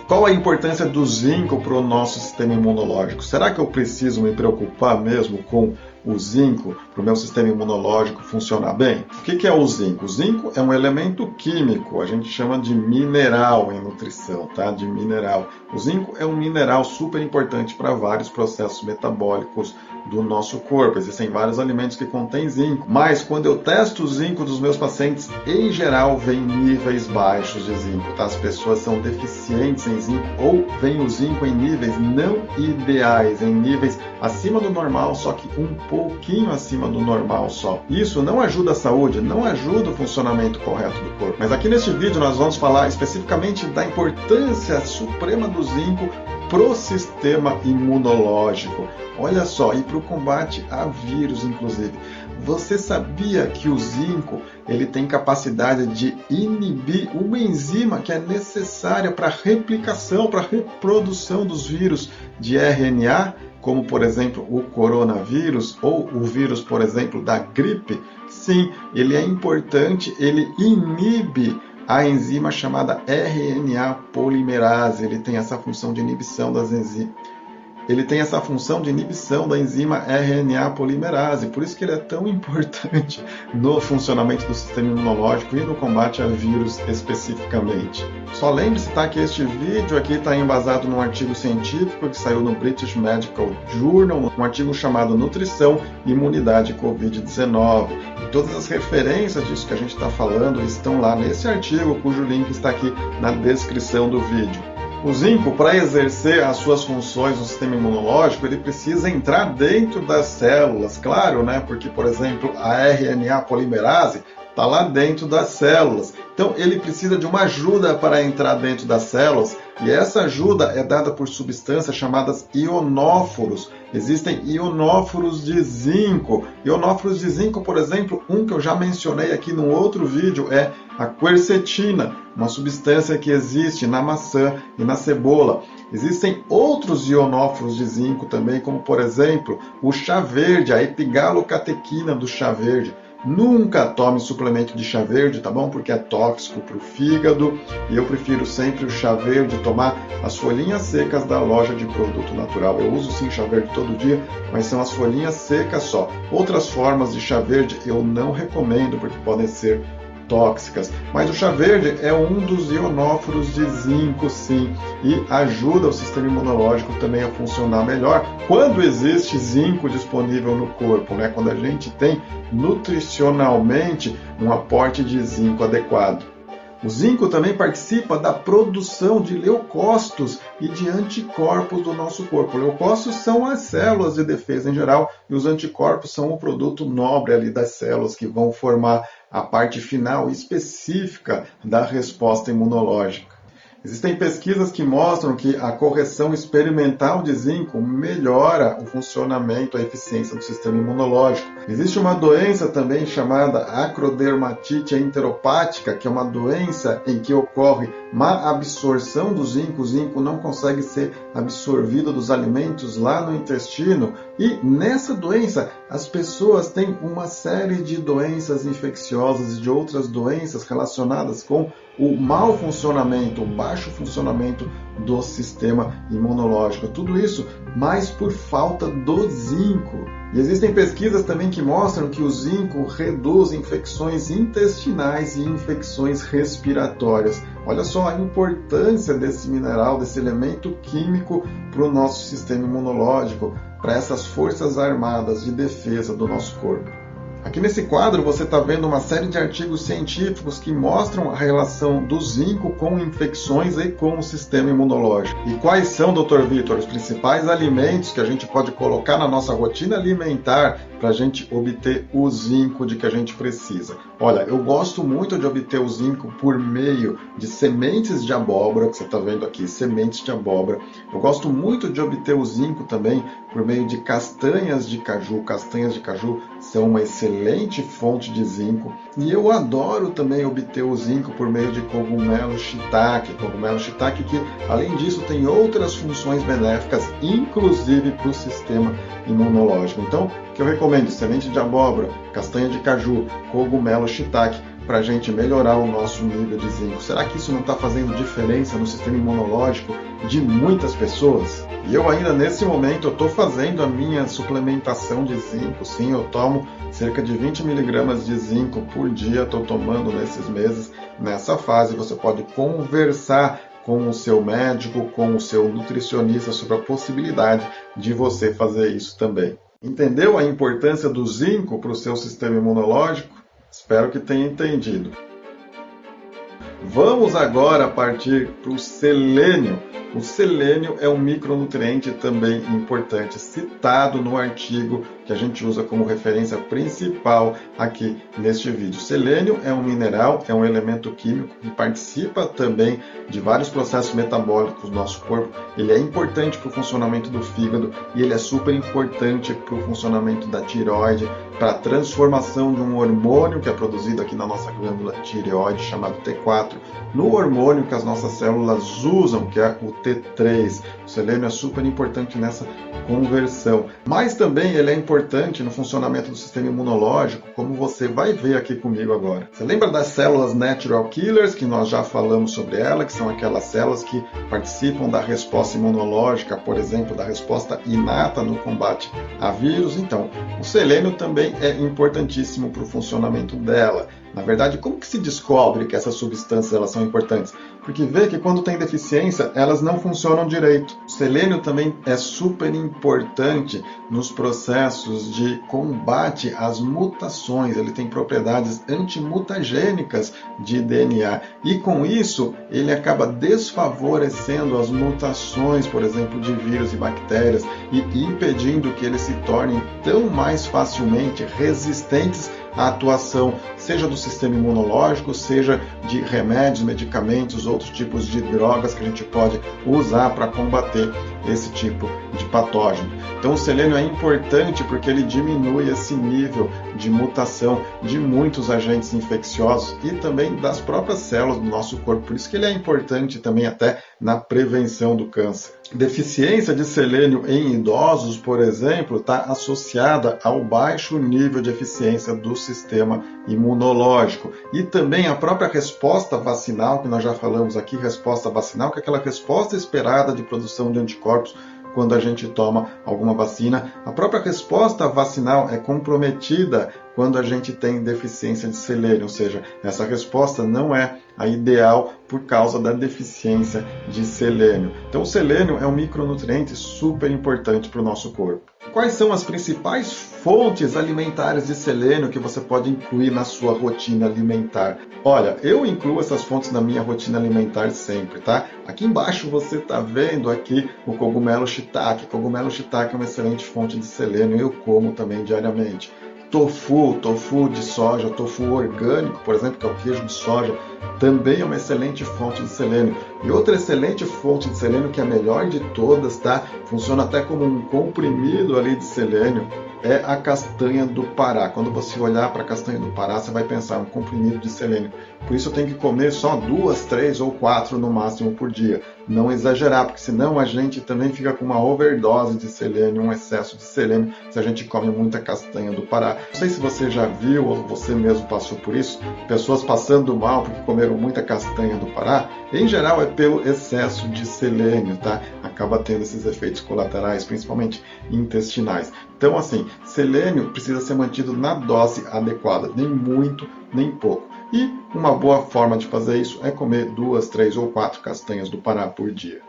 [SPEAKER 2] Qual a importância do zinco para o nosso sistema imunológico? Será que eu preciso me preocupar mesmo com o zinco para o meu sistema imunológico funcionar bem? O que é o zinco? O zinco é um elemento químico, a gente chama de mineral em nutrição, tá? De mineral. O zinco é um mineral super importante para vários processos metabólicos do nosso corpo. Existem vários alimentos que contêm zinco, mas quando eu testo o zinco dos meus pacientes, em geral vem níveis baixos de zinco. Tá? As pessoas são deficientes em zinco ou vem o zinco em níveis não ideais, em níveis acima do normal, só que um pouquinho acima do normal só. Isso não ajuda a saúde, não ajuda o funcionamento correto do corpo. Mas aqui neste vídeo nós vamos falar especificamente da importância suprema do zinco pro sistema imunológico. Olha só, e para o combate a vírus, inclusive. Você sabia que o zinco ele tem capacidade de inibir uma enzima que é necessária para a replicação, para a reprodução dos vírus de RNA, como por exemplo o coronavírus ou o vírus, por exemplo, da gripe? Sim, ele é importante, ele inibe a enzima chamada RNA polimerase. Ele tem essa função de inibição das enzimas ele tem essa função de inibição da enzima RNA polimerase, por isso que ele é tão importante no funcionamento do sistema imunológico e no combate a vírus especificamente. Só lembre-se tá, que este vídeo aqui está embasado num artigo científico que saiu no British Medical Journal, um artigo chamado Nutrição Imunidade Covid-19. E todas as referências disso que a gente está falando estão lá nesse artigo, cujo link está aqui na descrição do vídeo. O zinco, para exercer as suas funções no sistema imunológico, ele precisa entrar dentro das células, claro, né? Porque, por exemplo, a RNA polimerase está lá dentro das células. Então, ele precisa de uma ajuda para entrar dentro das células, e essa ajuda é dada por substâncias chamadas ionóforos. Existem ionóforos de zinco. Ionóforos de zinco, por exemplo, um que eu já mencionei aqui num outro vídeo é a quercetina, uma substância que existe na maçã e na cebola. Existem outros ionóforos de zinco também, como por exemplo o chá verde, a epigalocatequina do chá verde. Nunca tome suplemento de chá verde, tá bom? Porque é tóxico para o fígado e eu prefiro sempre o chá verde, tomar as folhinhas secas da loja de produto natural. Eu uso sim chá verde todo dia, mas são as folhinhas secas só. Outras formas de chá verde eu não recomendo porque podem ser tóxicas. Mas o chá verde é um dos ionóforos de zinco, sim, e ajuda o sistema imunológico também a funcionar melhor quando existe zinco disponível no corpo, né? quando a gente tem nutricionalmente um aporte de zinco adequado. O zinco também participa da produção de leucócitos e de anticorpos do nosso corpo. Leucócitos são as células de defesa em geral e os anticorpos são o produto nobre ali das células que vão formar a parte final específica da resposta imunológica. Existem pesquisas que mostram que a correção experimental de zinco melhora o funcionamento, a eficiência do sistema imunológico. Existe uma doença também chamada acrodermatite enteropática, que é uma doença em que ocorre má absorção do zinco, o zinco não consegue ser absorvido dos alimentos lá no intestino, e nessa doença as pessoas têm uma série de doenças infecciosas e de outras doenças relacionadas com o mau funcionamento, o baixo funcionamento do sistema imunológico. Tudo isso mais por falta do zinco. E existem pesquisas também que mostram que o zinco reduz infecções intestinais e infecções respiratórias. Olha só a importância desse mineral, desse elemento químico para o nosso sistema imunológico, para essas forças armadas de defesa do nosso corpo. Aqui nesse quadro você está vendo uma série de artigos científicos que mostram a relação do zinco com infecções e com o sistema imunológico. E quais são, Dr. Vitor, os principais alimentos que a gente pode colocar na nossa rotina alimentar para a gente obter o zinco de que a gente precisa? Olha, eu gosto muito de obter o zinco por meio de sementes de abóbora, que você está vendo aqui, sementes de abóbora. Eu gosto muito de obter o zinco também por meio de castanhas de caju. Castanhas de caju são uma excelente fonte de zinco. E eu adoro também obter o zinco por meio de cogumelo shiitake. Cogumelo shiitake que, além disso, tem outras funções benéficas, inclusive para o sistema imunológico. Então, que eu recomendo? Semente de abóbora, castanha de caju, cogumelo shiitake para a gente melhorar o nosso nível de zinco. Será que isso não está fazendo diferença no sistema imunológico de muitas pessoas? E eu ainda nesse momento estou fazendo a minha suplementação de zinco. Sim, eu tomo cerca de 20 miligramas de zinco por dia. Estou tomando nesses meses. Nessa fase você pode conversar com o seu médico, com o seu nutricionista sobre a possibilidade de você fazer isso também. Entendeu a importância do zinco para o seu sistema imunológico? Espero que tenha entendido. Vamos agora partir para o selênio. O selênio é um micronutriente também importante, citado no artigo que a gente usa como referência principal aqui neste vídeo. Selênio é um mineral, é um elemento químico que participa também de vários processos metabólicos do nosso corpo. Ele é importante para o funcionamento do fígado e ele é super importante para o funcionamento da tireoide, para a transformação de um hormônio que é produzido aqui na nossa glândula tireoide, chamado T4, no hormônio que as nossas células usam, que é o T3. O selênio é super importante nessa conversão. Mas também ele é importante no funcionamento do sistema imunológico, como você vai ver aqui comigo agora. Você lembra das células natural killers, que nós já falamos sobre ela, que são aquelas células que participam da resposta imunológica, por exemplo, da resposta inata no combate a vírus? Então, o selênio também é importantíssimo para o funcionamento dela. Na verdade, como que se descobre que essas substâncias elas são importantes? Porque vê que quando tem deficiência, elas não funcionam direito. O selênio também é super importante nos processos de combate às mutações. Ele tem propriedades antimutagênicas de DNA e com isso ele acaba desfavorecendo as mutações, por exemplo, de vírus e bactérias e impedindo que eles se tornem tão mais facilmente resistentes a atuação, seja do sistema imunológico, seja de remédios, medicamentos, outros tipos de drogas que a gente pode usar para combater esse tipo de patógeno. Então, o selênio é importante porque ele diminui esse nível de mutação de muitos agentes infecciosos e também das próprias células do nosso corpo. Por isso que ele é importante também até na prevenção do câncer. Deficiência de selênio em idosos, por exemplo, está associada ao baixo nível de eficiência do sistema imunológico e também a própria resposta vacinal, que nós já falamos aqui, resposta vacinal, que é aquela resposta esperada de produção de anticorpos quando a gente toma alguma vacina. A própria resposta vacinal é comprometida quando a gente tem deficiência de selênio, ou seja, essa resposta não é a ideal por causa da deficiência de selênio. Então, o selênio é um micronutriente super importante para o nosso corpo. Quais são as principais fontes alimentares de selênio que você pode incluir na sua rotina alimentar? Olha, eu incluo essas fontes na minha rotina alimentar sempre, tá? Aqui embaixo você está vendo aqui o cogumelo shiitake. Cogumelo shiitake é uma excelente fonte de selênio, eu como também diariamente tofu, tofu de soja, tofu orgânico, por exemplo, que é o queijo de soja, também é uma excelente fonte de selênio. E outra excelente fonte de selênio, que é a melhor de todas, tá? Funciona até como um comprimido ali de selênio, é a castanha do Pará. Quando você olhar para a castanha do Pará, você vai pensar um comprimido de selênio. Por isso eu tenho que comer só duas, três ou quatro no máximo por dia. Não exagerar, porque senão a gente também fica com uma overdose de selênio, um excesso de selênio, se a gente come muita castanha do Pará. Não sei se você já viu ou você mesmo passou por isso, pessoas passando mal porque comeram muita castanha do Pará. Em geral é pelo excesso de selênio, tá? Acaba tendo esses efeitos colaterais, principalmente intestinais. Então, assim, selênio precisa ser mantido na dose adequada, nem muito, nem pouco. E uma boa forma de fazer isso é comer duas, três ou quatro castanhas do Pará por dia.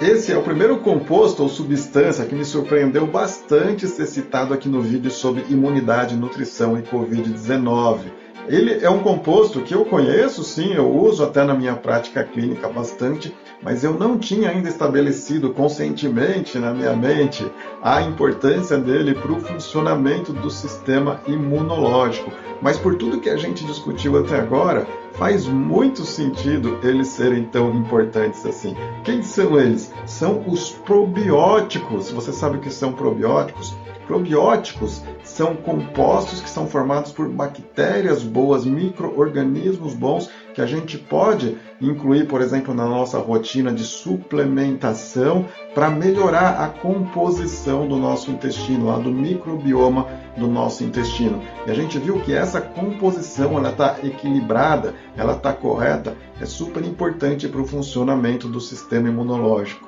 [SPEAKER 2] Esse é o primeiro composto ou substância que me surpreendeu bastante ser citado aqui no vídeo sobre imunidade, nutrição e Covid-19. Ele é um composto que eu conheço, sim, eu uso até na minha prática clínica bastante, mas eu não tinha ainda estabelecido conscientemente na minha mente a importância dele para o funcionamento do sistema imunológico. Mas por tudo que a gente discutiu até agora, faz muito sentido eles serem tão importantes assim. Quem são eles? São os probióticos. Você sabe o que são probióticos? Probióticos são compostos que são formados por bactérias boas, micro-organismos bons que a gente pode incluir, por exemplo, na nossa rotina de suplementação para melhorar a composição do nosso intestino, lá do microbioma do nosso intestino. E a gente viu que essa composição ela está equilibrada, ela está correta, é super importante para o funcionamento do sistema imunológico.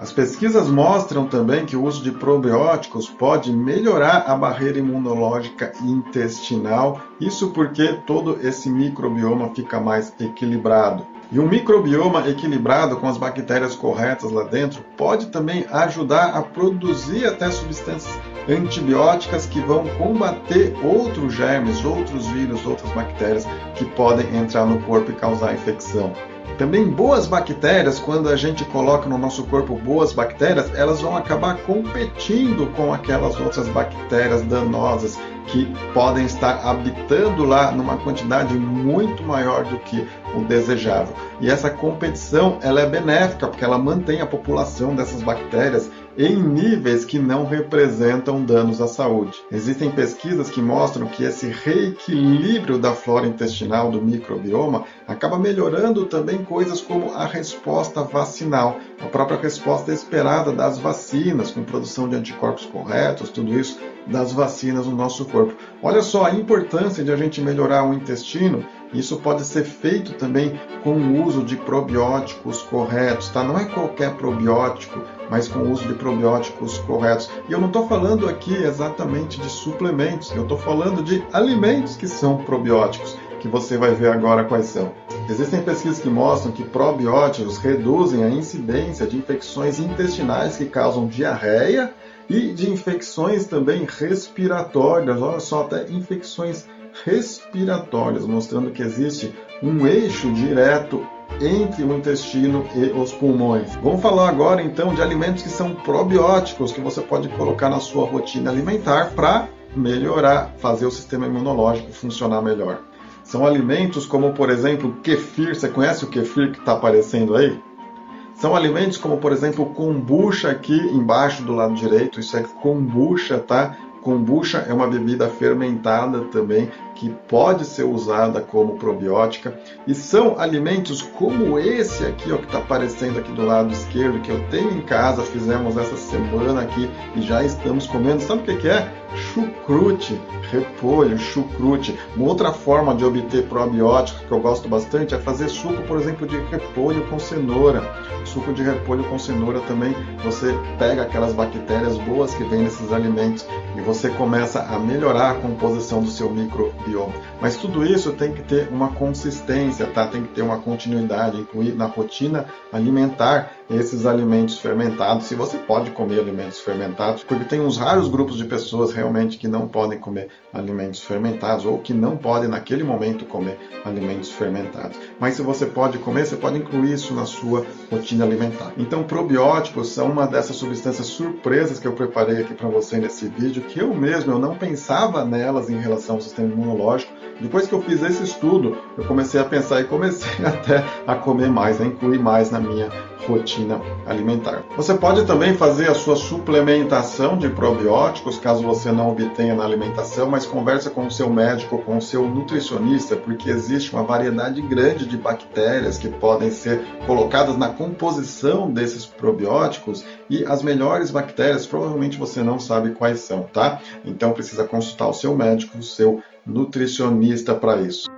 [SPEAKER 2] As pesquisas mostram também que o uso de probióticos pode melhorar a barreira imunológica intestinal, isso porque todo esse microbioma fica mais equilibrado. E um microbioma equilibrado com as bactérias corretas lá dentro pode também ajudar a produzir até substâncias antibióticas que vão combater outros germes, outros vírus, outras bactérias que podem entrar no corpo e causar infecção. Também boas bactérias, quando a gente coloca no nosso corpo boas bactérias, elas vão acabar competindo com aquelas outras bactérias danosas que podem estar habitando lá numa quantidade muito maior do que o desejável. E essa competição ela é benéfica porque ela mantém a população dessas bactérias em níveis que não representam danos à saúde. Existem pesquisas que mostram que esse reequilíbrio da flora intestinal do microbioma acaba melhorando também coisas como a resposta vacinal, a própria resposta esperada das vacinas, com produção de anticorpos corretos, tudo isso das vacinas no nosso corpo. Olha só a importância de a gente melhorar o intestino. Isso pode ser feito também com o uso de probióticos corretos, tá? Não é qualquer probiótico, mas com o uso de probióticos corretos. E eu não estou falando aqui exatamente de suplementos, eu estou falando de alimentos que são probióticos que você vai ver agora quais são. Existem pesquisas que mostram que probióticos reduzem a incidência de infecções intestinais que causam diarreia e de infecções também respiratórias, olha só, até infecções respiratórias, mostrando que existe um eixo direto entre o intestino e os pulmões. Vamos falar agora então de alimentos que são probióticos que você pode colocar na sua rotina alimentar para melhorar, fazer o sistema imunológico funcionar melhor. São alimentos como, por exemplo, kefir. Você conhece o kefir que está aparecendo aí? São alimentos como, por exemplo, kombucha aqui embaixo do lado direito. Isso é kombucha, tá? Kombucha é uma bebida fermentada também que pode ser usada como probiótica e são alimentos como esse aqui, ó, que está aparecendo aqui do lado esquerdo, que eu tenho em casa, fizemos essa semana aqui e já estamos comendo. Sabe o que é? Chucrute, repolho, chucrute. Uma outra forma de obter probióticos que eu gosto bastante é fazer suco, por exemplo, de repolho com cenoura. Suco de repolho com cenoura também você pega aquelas bactérias boas que vêm nesses alimentos e você começa a melhorar a composição do seu microbioma bioma. Mas tudo isso tem que ter uma consistência, tá? Tem que ter uma continuidade, incluir na rotina alimentar esses alimentos fermentados, se você pode comer alimentos fermentados, porque tem uns raros grupos de pessoas realmente que não podem comer alimentos fermentados ou que não podem naquele momento comer alimentos fermentados. Mas se você pode comer, você pode incluir isso na sua rotina alimentar. Então, probióticos são uma dessas substâncias surpresas que eu preparei aqui para você nesse vídeo, que eu mesmo eu não pensava nelas em relação ao sistema imunológico. Depois que eu fiz esse estudo, eu comecei a pensar e comecei até a comer mais, a incluir mais na minha rotina alimentar. Você pode também fazer a sua suplementação de probióticos, caso você não obtenha na alimentação, mas conversa com o seu médico, com o seu nutricionista, porque existe uma variedade grande de bactérias que podem ser colocadas na composição desses probióticos e as melhores bactérias provavelmente você não sabe quais são, tá? Então precisa consultar o seu médico, o seu nutricionista para isso.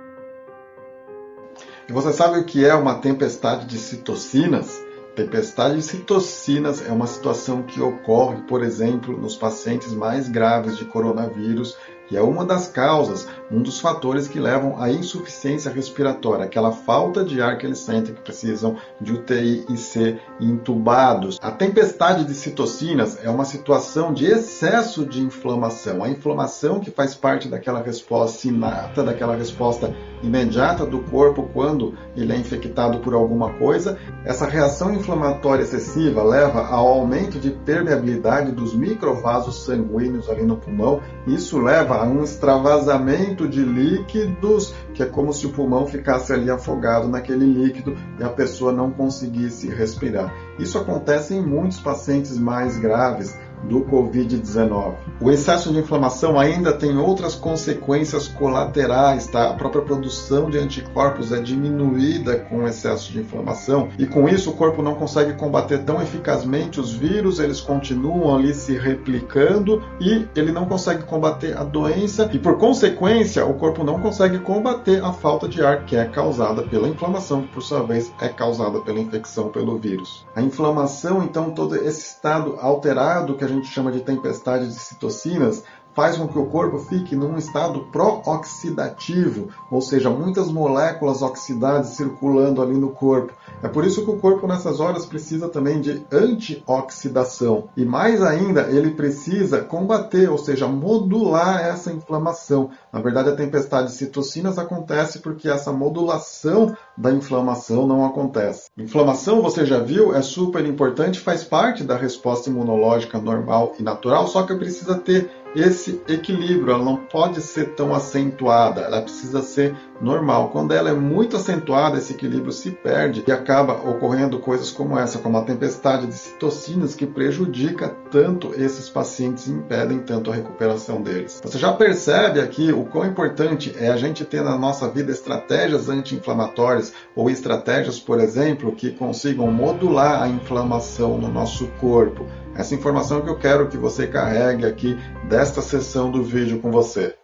[SPEAKER 2] E você sabe o que é uma tempestade de citocinas? Tempestade de citocinas é uma situação que ocorre, por exemplo, nos pacientes mais graves de coronavírus que é uma das causas, um dos fatores que levam à insuficiência respiratória, aquela falta de ar que eles sentem que precisam de UTI e ser intubados. A tempestade de citocinas é uma situação de excesso de inflamação, a inflamação que faz parte daquela resposta inata, daquela resposta imediata do corpo quando ele é infectado por alguma coisa. Essa reação inflamatória excessiva leva ao aumento de permeabilidade dos microvasos sanguíneos ali no pulmão. Isso leva um extravasamento de líquidos, que é como se o pulmão ficasse ali afogado naquele líquido e a pessoa não conseguisse respirar. Isso acontece em muitos pacientes mais graves do Covid-19. O excesso de inflamação ainda tem outras consequências colaterais, tá? A própria produção de anticorpos é diminuída com o excesso de inflamação e com isso o corpo não consegue combater tão eficazmente os vírus, eles continuam ali se replicando e ele não consegue combater a doença e por consequência o corpo não consegue combater a falta de ar que é causada pela inflamação, que por sua vez é causada pela infecção pelo vírus. A inflamação, então, todo esse estado alterado que a gente chama de tempestade de citocinas, faz com que o corpo fique num estado pró-oxidativo, ou seja, muitas moléculas oxidadas circulando ali no corpo. É por isso que o corpo nessas horas precisa também de antioxidação. E mais ainda, ele precisa combater, ou seja, modular essa inflamação. Na verdade, a tempestade de citocinas acontece porque essa modulação da inflamação não acontece. Inflamação, você já viu, é super importante, faz parte da resposta imunológica normal e natural, só que precisa ter esse equilíbrio, ela não pode ser tão acentuada, ela precisa ser normal. Quando ela é muito acentuada, esse equilíbrio se perde e acaba ocorrendo coisas como essa, como a tempestade de citocinas que prejudica tanto esses pacientes e impedem tanto a recuperação deles. Você já percebe aqui o quão importante é a gente ter na nossa vida estratégias anti-inflamatórias ou estratégias, por exemplo, que consigam modular a inflamação no nosso corpo. Essa informação que eu quero que você carregue aqui desta sessão do vídeo com você.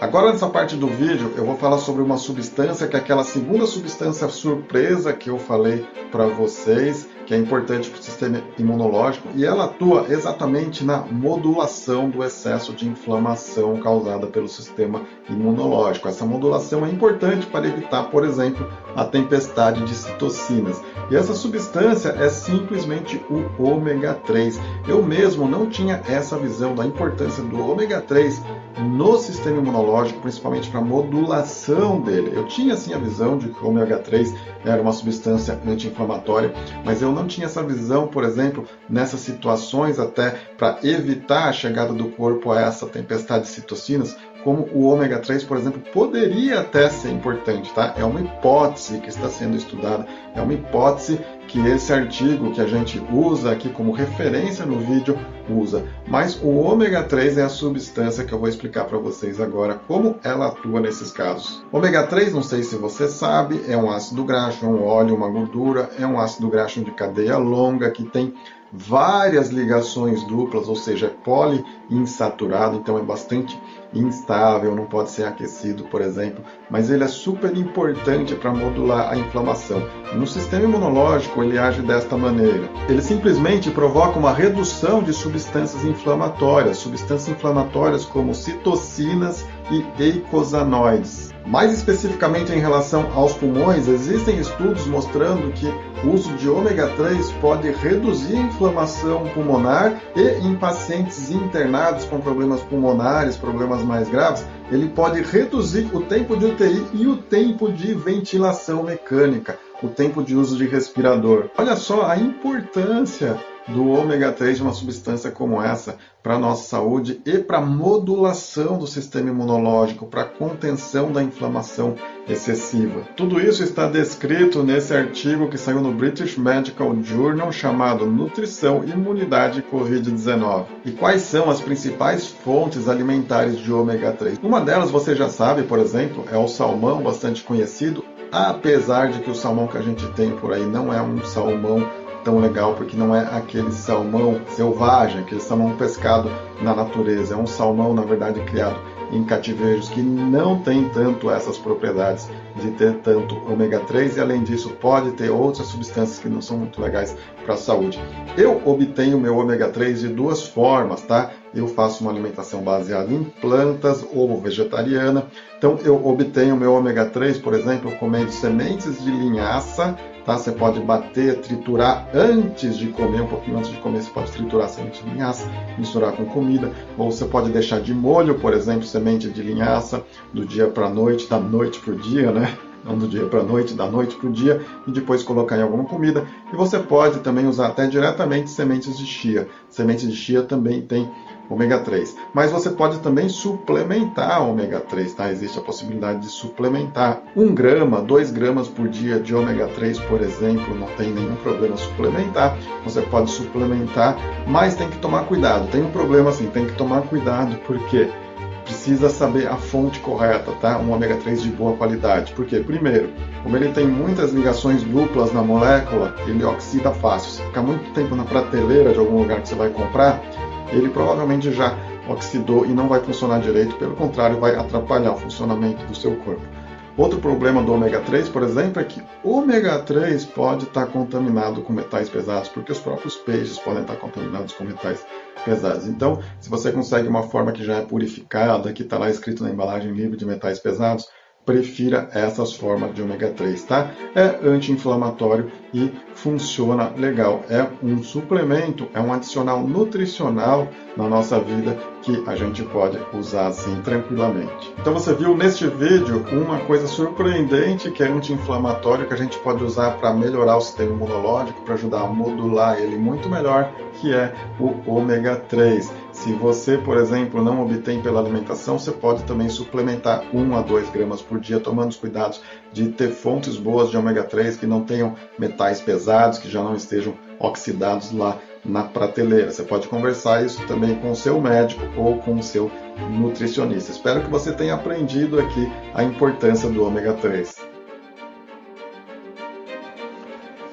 [SPEAKER 2] Agora nessa parte do vídeo eu vou falar sobre uma substância que é aquela segunda substância surpresa que eu falei para vocês, que é importante para o sistema imunológico e ela atua exatamente na modulação do excesso de inflamação causada pelo sistema imunológico. Essa modulação é importante para evitar, por exemplo, a tempestade de citocinas. E essa substância é simplesmente o ômega 3. Eu mesmo não tinha essa visão da importância do ômega 3 no sistema imunológico, principalmente para a modulação dele. Eu tinha sim a visão de que o ômega 3 era uma substância anti-inflamatória, mas eu não tinha essa visão, por exemplo, nessas situações até para evitar a chegada do corpo a essa tempestade de citocinas, como o ômega 3, por exemplo, poderia até ser importante, tá? É uma hipótese que está sendo estudada, é uma hipótese que esse artigo que a gente usa aqui como referência no vídeo usa. Mas o ômega 3 é a substância que eu vou explicar para vocês agora como ela atua nesses casos. Ômega 3, não sei se você sabe, é um ácido graxo, é um óleo, uma gordura, é um ácido graxo de cadeia longa que tem várias ligações duplas, ou seja, é poliinsaturado, então é bastante instável, não pode ser aquecido, por exemplo, mas ele é super importante para modular a inflamação. No sistema imunológico, ele age desta maneira. Ele simplesmente provoca uma redução de substâncias inflamatórias, substâncias inflamatórias como citocinas e eicosanoides. Mais especificamente em relação aos pulmões, existem estudos mostrando que o uso de ômega 3 pode reduzir a inflamação pulmonar e em pacientes internados com problemas pulmonares, problemas mais graves, ele pode reduzir o tempo de UTI e o tempo de ventilação mecânica, o tempo de uso de respirador. Olha só a importância do ômega 3 de uma substância como essa para a nossa saúde e para a modulação do sistema imunológico, para contenção da inflamação excessiva. Tudo isso está descrito nesse artigo que saiu no British Medical Journal chamado Nutrição, Imunidade e Covid-19. E quais são as principais fontes alimentares de ômega 3? Uma delas você já sabe, por exemplo, é o salmão, bastante conhecido, apesar de que o salmão que a gente tem por aí não é um salmão tão legal porque não é aquele salmão selvagem, aquele salmão pescado na natureza. É um salmão, na verdade, criado em cativeiros que não tem tanto essas propriedades de ter tanto ômega 3 e além disso pode ter outras substâncias que não são muito legais para a saúde. Eu obtenho meu ômega 3 de duas formas, tá? Eu faço uma alimentação baseada em plantas ou vegetariana. Então eu obtenho meu ômega 3, por exemplo, comendo sementes de linhaça Tá? Você pode bater, triturar antes de comer, um pouquinho antes de comer, você pode triturar semente de linhaça, misturar com comida, ou você pode deixar de molho, por exemplo, semente de linhaça, do dia para a noite, da noite para o dia, né? Não do dia para a noite, da noite para o dia, e depois colocar em alguma comida. E você pode também usar até diretamente sementes de chia. Sementes de chia também tem ômega 3. Mas você pode também suplementar ômega 3, tá? Existe a possibilidade de suplementar 1 grama, 2 gramas por dia de ômega 3, por exemplo, não tem nenhum problema suplementar. Você pode suplementar, mas tem que tomar cuidado. Tem um problema assim, tem que tomar cuidado porque precisa saber a fonte correta, tá? Um ômega 3 de boa qualidade. Por quê? Primeiro, como ele tem muitas ligações duplas na molécula, ele oxida fácil. Se ficar muito tempo na prateleira de algum lugar que você vai comprar, ele provavelmente já oxidou e não vai funcionar direito, pelo contrário, vai atrapalhar o funcionamento do seu corpo. Outro problema do ômega 3, por exemplo, é que o ômega 3 pode estar contaminado com metais pesados, porque os próprios peixes podem estar contaminados com metais pesados. Então, se você consegue uma forma que já é purificada, que está lá escrito na embalagem livre de metais pesados, prefira essas formas de ômega 3, tá? É anti-inflamatório e funciona legal. É um suplemento, é um adicional nutricional na nossa vida que a gente pode usar assim tranquilamente. Então você viu neste vídeo uma coisa surpreendente que é anti-inflamatório que a gente pode usar para melhorar o sistema imunológico, para ajudar a modular ele muito melhor, que é o ômega 3. Se você, por exemplo, não obtém pela alimentação, você pode também suplementar 1 a 2 gramas por dia, tomando os cuidados de ter fontes boas de ômega 3 que não tenham metais pesados, que já não estejam oxidados lá na prateleira. Você pode conversar isso também com o seu médico ou com o seu nutricionista. Espero que você tenha aprendido aqui a importância do ômega 3.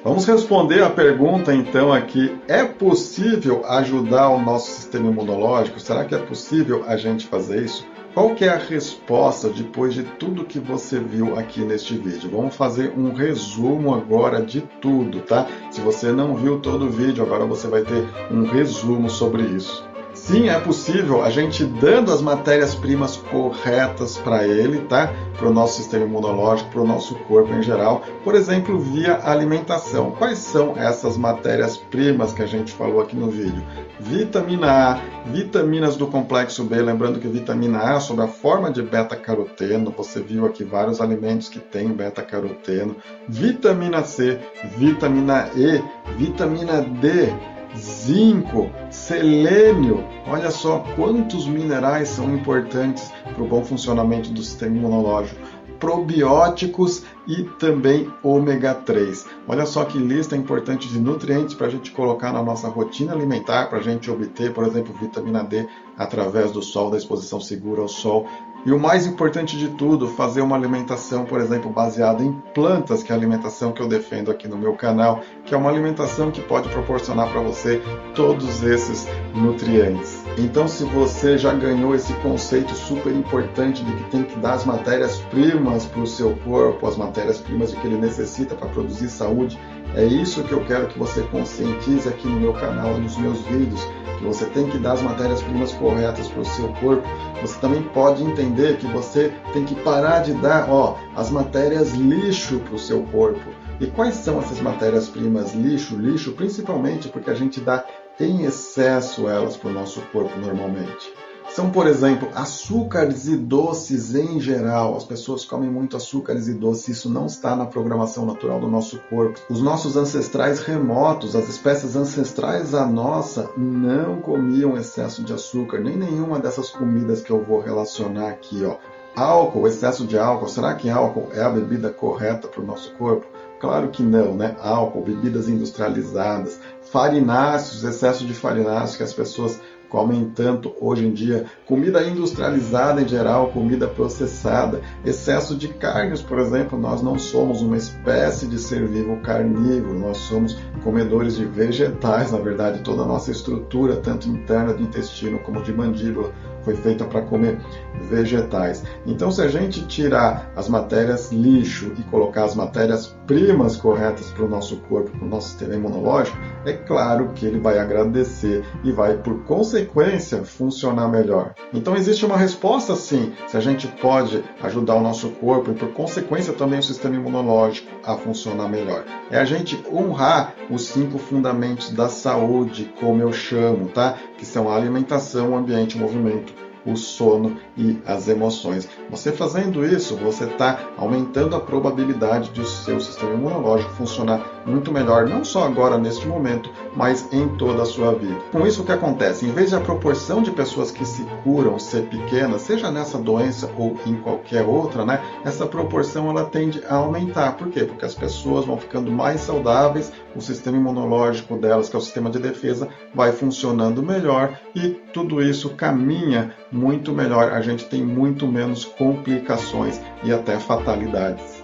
[SPEAKER 2] Vamos responder a pergunta então aqui: é possível ajudar o nosso sistema imunológico? Será que é possível a gente fazer isso? Qual que é a resposta depois de tudo que você viu aqui neste vídeo? Vamos fazer um resumo agora de tudo, tá? Se você não viu todo o vídeo, agora você vai ter um resumo sobre isso. Sim, é possível a gente dando as matérias-primas corretas para ele, tá? Para o nosso sistema imunológico, para o nosso corpo em geral, por exemplo, via alimentação. Quais são essas matérias-primas que a gente falou aqui no vídeo? Vitamina A, vitaminas do complexo B, lembrando que vitamina A, sob a forma de beta-caroteno, você viu aqui vários alimentos que têm beta-caroteno, vitamina C, vitamina E, vitamina D, zinco, selênio. Olha só quantos minerais são importantes para o bom funcionamento do sistema imunológico. Probióticos e também ômega 3. Olha só que lista importante de nutrientes para a gente colocar na nossa rotina alimentar, para a gente obter, por exemplo, vitamina D através do sol, da exposição segura ao sol. E o mais importante de tudo, fazer uma alimentação, por exemplo, baseada em plantas, que é a alimentação que eu defendo aqui no meu canal, que é uma alimentação que pode proporcionar para você todos esses nutrientes. Então, se você já ganhou esse conceito super importante de que tem que dar as matérias-primas para o seu corpo, as matérias-primas que ele necessita para produzir saúde, é isso que eu quero que você conscientize aqui no meu canal, nos meus vídeos, que você tem que dar as matérias-primas corretas para o seu corpo. Você também pode entender que você tem que parar de dar ó, as matérias lixo para o seu corpo. E quais são essas matérias-primas lixo? Lixo principalmente porque a gente dá em excesso elas para o nosso corpo normalmente são, por exemplo, açúcares e doces em geral. As pessoas comem muito açúcares e doces, isso não está na programação natural do nosso corpo. Os nossos ancestrais remotos, as espécies ancestrais à nossa, não comiam excesso de açúcar, nem nenhuma dessas comidas que eu vou relacionar aqui, ó. Álcool, excesso de álcool, será que álcool é a bebida correta para o nosso corpo? Claro que não, né? Álcool, bebidas industrializadas, farináceos, excesso de farináceos que as pessoas comem tanto hoje em dia, comida industrializada em geral, comida processada, excesso de carnes, por exemplo, nós não somos uma espécie de ser vivo carnívoro, nós somos comedores de vegetais, na verdade, toda a nossa estrutura, tanto interna do intestino como de mandíbula, foi feita para comer vegetais. Então, se a gente tirar as matérias lixo e colocar as matérias primas corretas para o nosso corpo, para o nosso sistema imunológico, é claro que ele vai agradecer e vai, por consequência, funcionar melhor. Então, existe uma resposta sim, se a gente pode ajudar o nosso corpo e, por consequência, também o sistema imunológico a funcionar melhor. É a gente honrar os cinco fundamentos da saúde, como eu chamo, tá? Que são a alimentação, o ambiente, o movimento o sono e as emoções. Você fazendo isso, você está aumentando a probabilidade de o seu sistema imunológico funcionar muito melhor, não só agora neste momento, mas em toda a sua vida. Com isso, o que acontece? Em vez de a proporção de pessoas que se curam ser pequena, seja nessa doença ou em qualquer outra, né? Essa proporção ela tende a aumentar. Por quê? Porque as pessoas vão ficando mais saudáveis, o sistema imunológico delas, que é o sistema de defesa, vai funcionando melhor e tudo isso caminha muito melhor. A gente tem muito menos complicações e até fatalidades.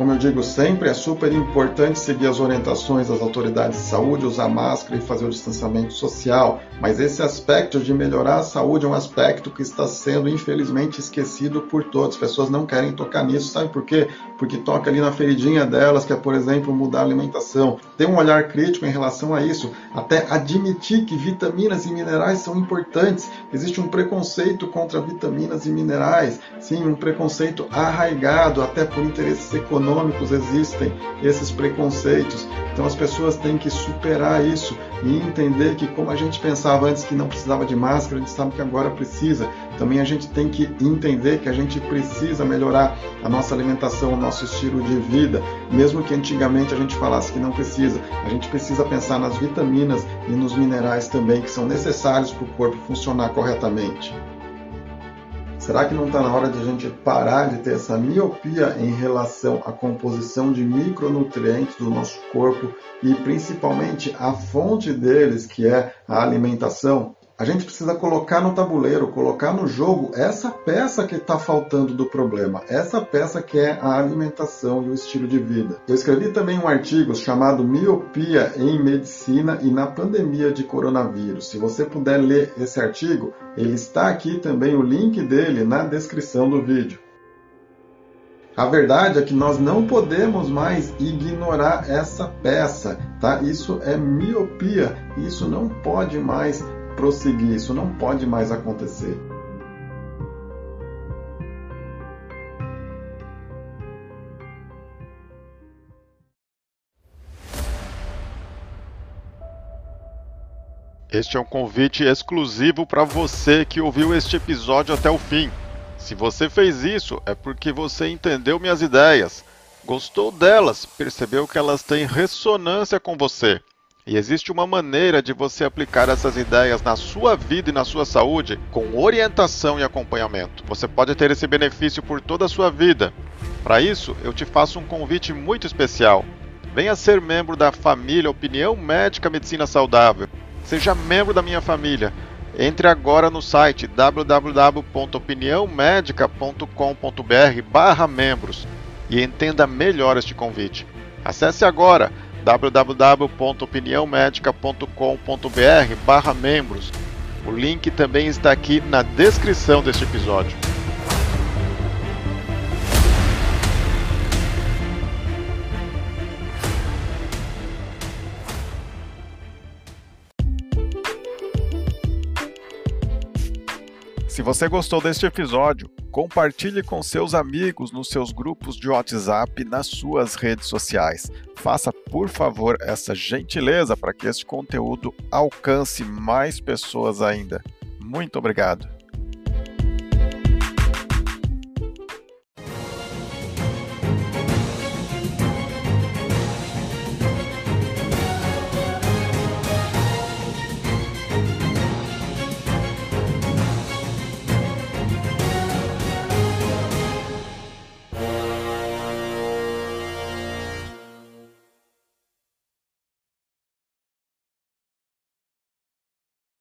[SPEAKER 2] Como eu digo sempre, é super importante seguir as orientações das autoridades de saúde, usar máscara e fazer o distanciamento social. Mas esse aspecto de melhorar a saúde é um aspecto que está sendo, infelizmente, esquecido por todos. As pessoas não querem tocar nisso, sabe por quê? Porque toca ali na feridinha delas, que é, por exemplo, mudar a alimentação. Tem um olhar crítico em relação a isso, até admitir que vitaminas e minerais são importantes. Existe um preconceito contra vitaminas e minerais, sim, um preconceito arraigado, até por interesses econômicos econômicos existem esses preconceitos. Então as pessoas têm que superar isso e entender que como a gente pensava antes que não precisava de máscara, a gente sabe que agora precisa. Também a gente tem que entender que a gente precisa melhorar a nossa alimentação, o nosso estilo de vida, mesmo que antigamente a gente falasse que não precisa. A gente precisa pensar nas vitaminas e nos minerais também que são necessários para o corpo funcionar corretamente. Será que não está na hora de a gente parar de ter essa miopia em relação à composição de micronutrientes do nosso corpo e principalmente a fonte deles, que é a alimentação? A gente precisa colocar no tabuleiro, colocar no jogo essa peça que está faltando do problema, essa peça que é a alimentação e o estilo de vida. Eu escrevi também um artigo chamado Miopia em Medicina e na Pandemia de Coronavírus. Se você puder ler esse artigo, ele está aqui também o link dele na descrição do vídeo. A verdade é que nós não podemos mais ignorar essa peça, tá? Isso é miopia, isso não pode mais prosseguir, isso não pode mais acontecer.
[SPEAKER 1] Este é um convite exclusivo para você que ouviu este episódio até o fim. Se você fez isso, é porque você entendeu minhas ideias, gostou delas, percebeu que elas têm ressonância com você e existe uma maneira de você aplicar essas ideias na sua vida e na sua saúde com orientação e acompanhamento. Você pode ter esse benefício por toda a sua vida. Para isso, eu te faço um convite muito especial. Venha ser membro da família Opinião Médica Medicina Saudável. Seja membro da minha família. Entre agora no site www.opiniãomedica.com.br/membros e entenda melhor este convite. Acesse agora www.opiniãomedica.com.br membros. O link também está aqui na descrição deste episódio. Se você gostou deste episódio, compartilhe com seus amigos nos seus grupos de WhatsApp nas suas redes sociais. Faça, por favor, essa gentileza para que este conteúdo alcance mais pessoas ainda. Muito obrigado.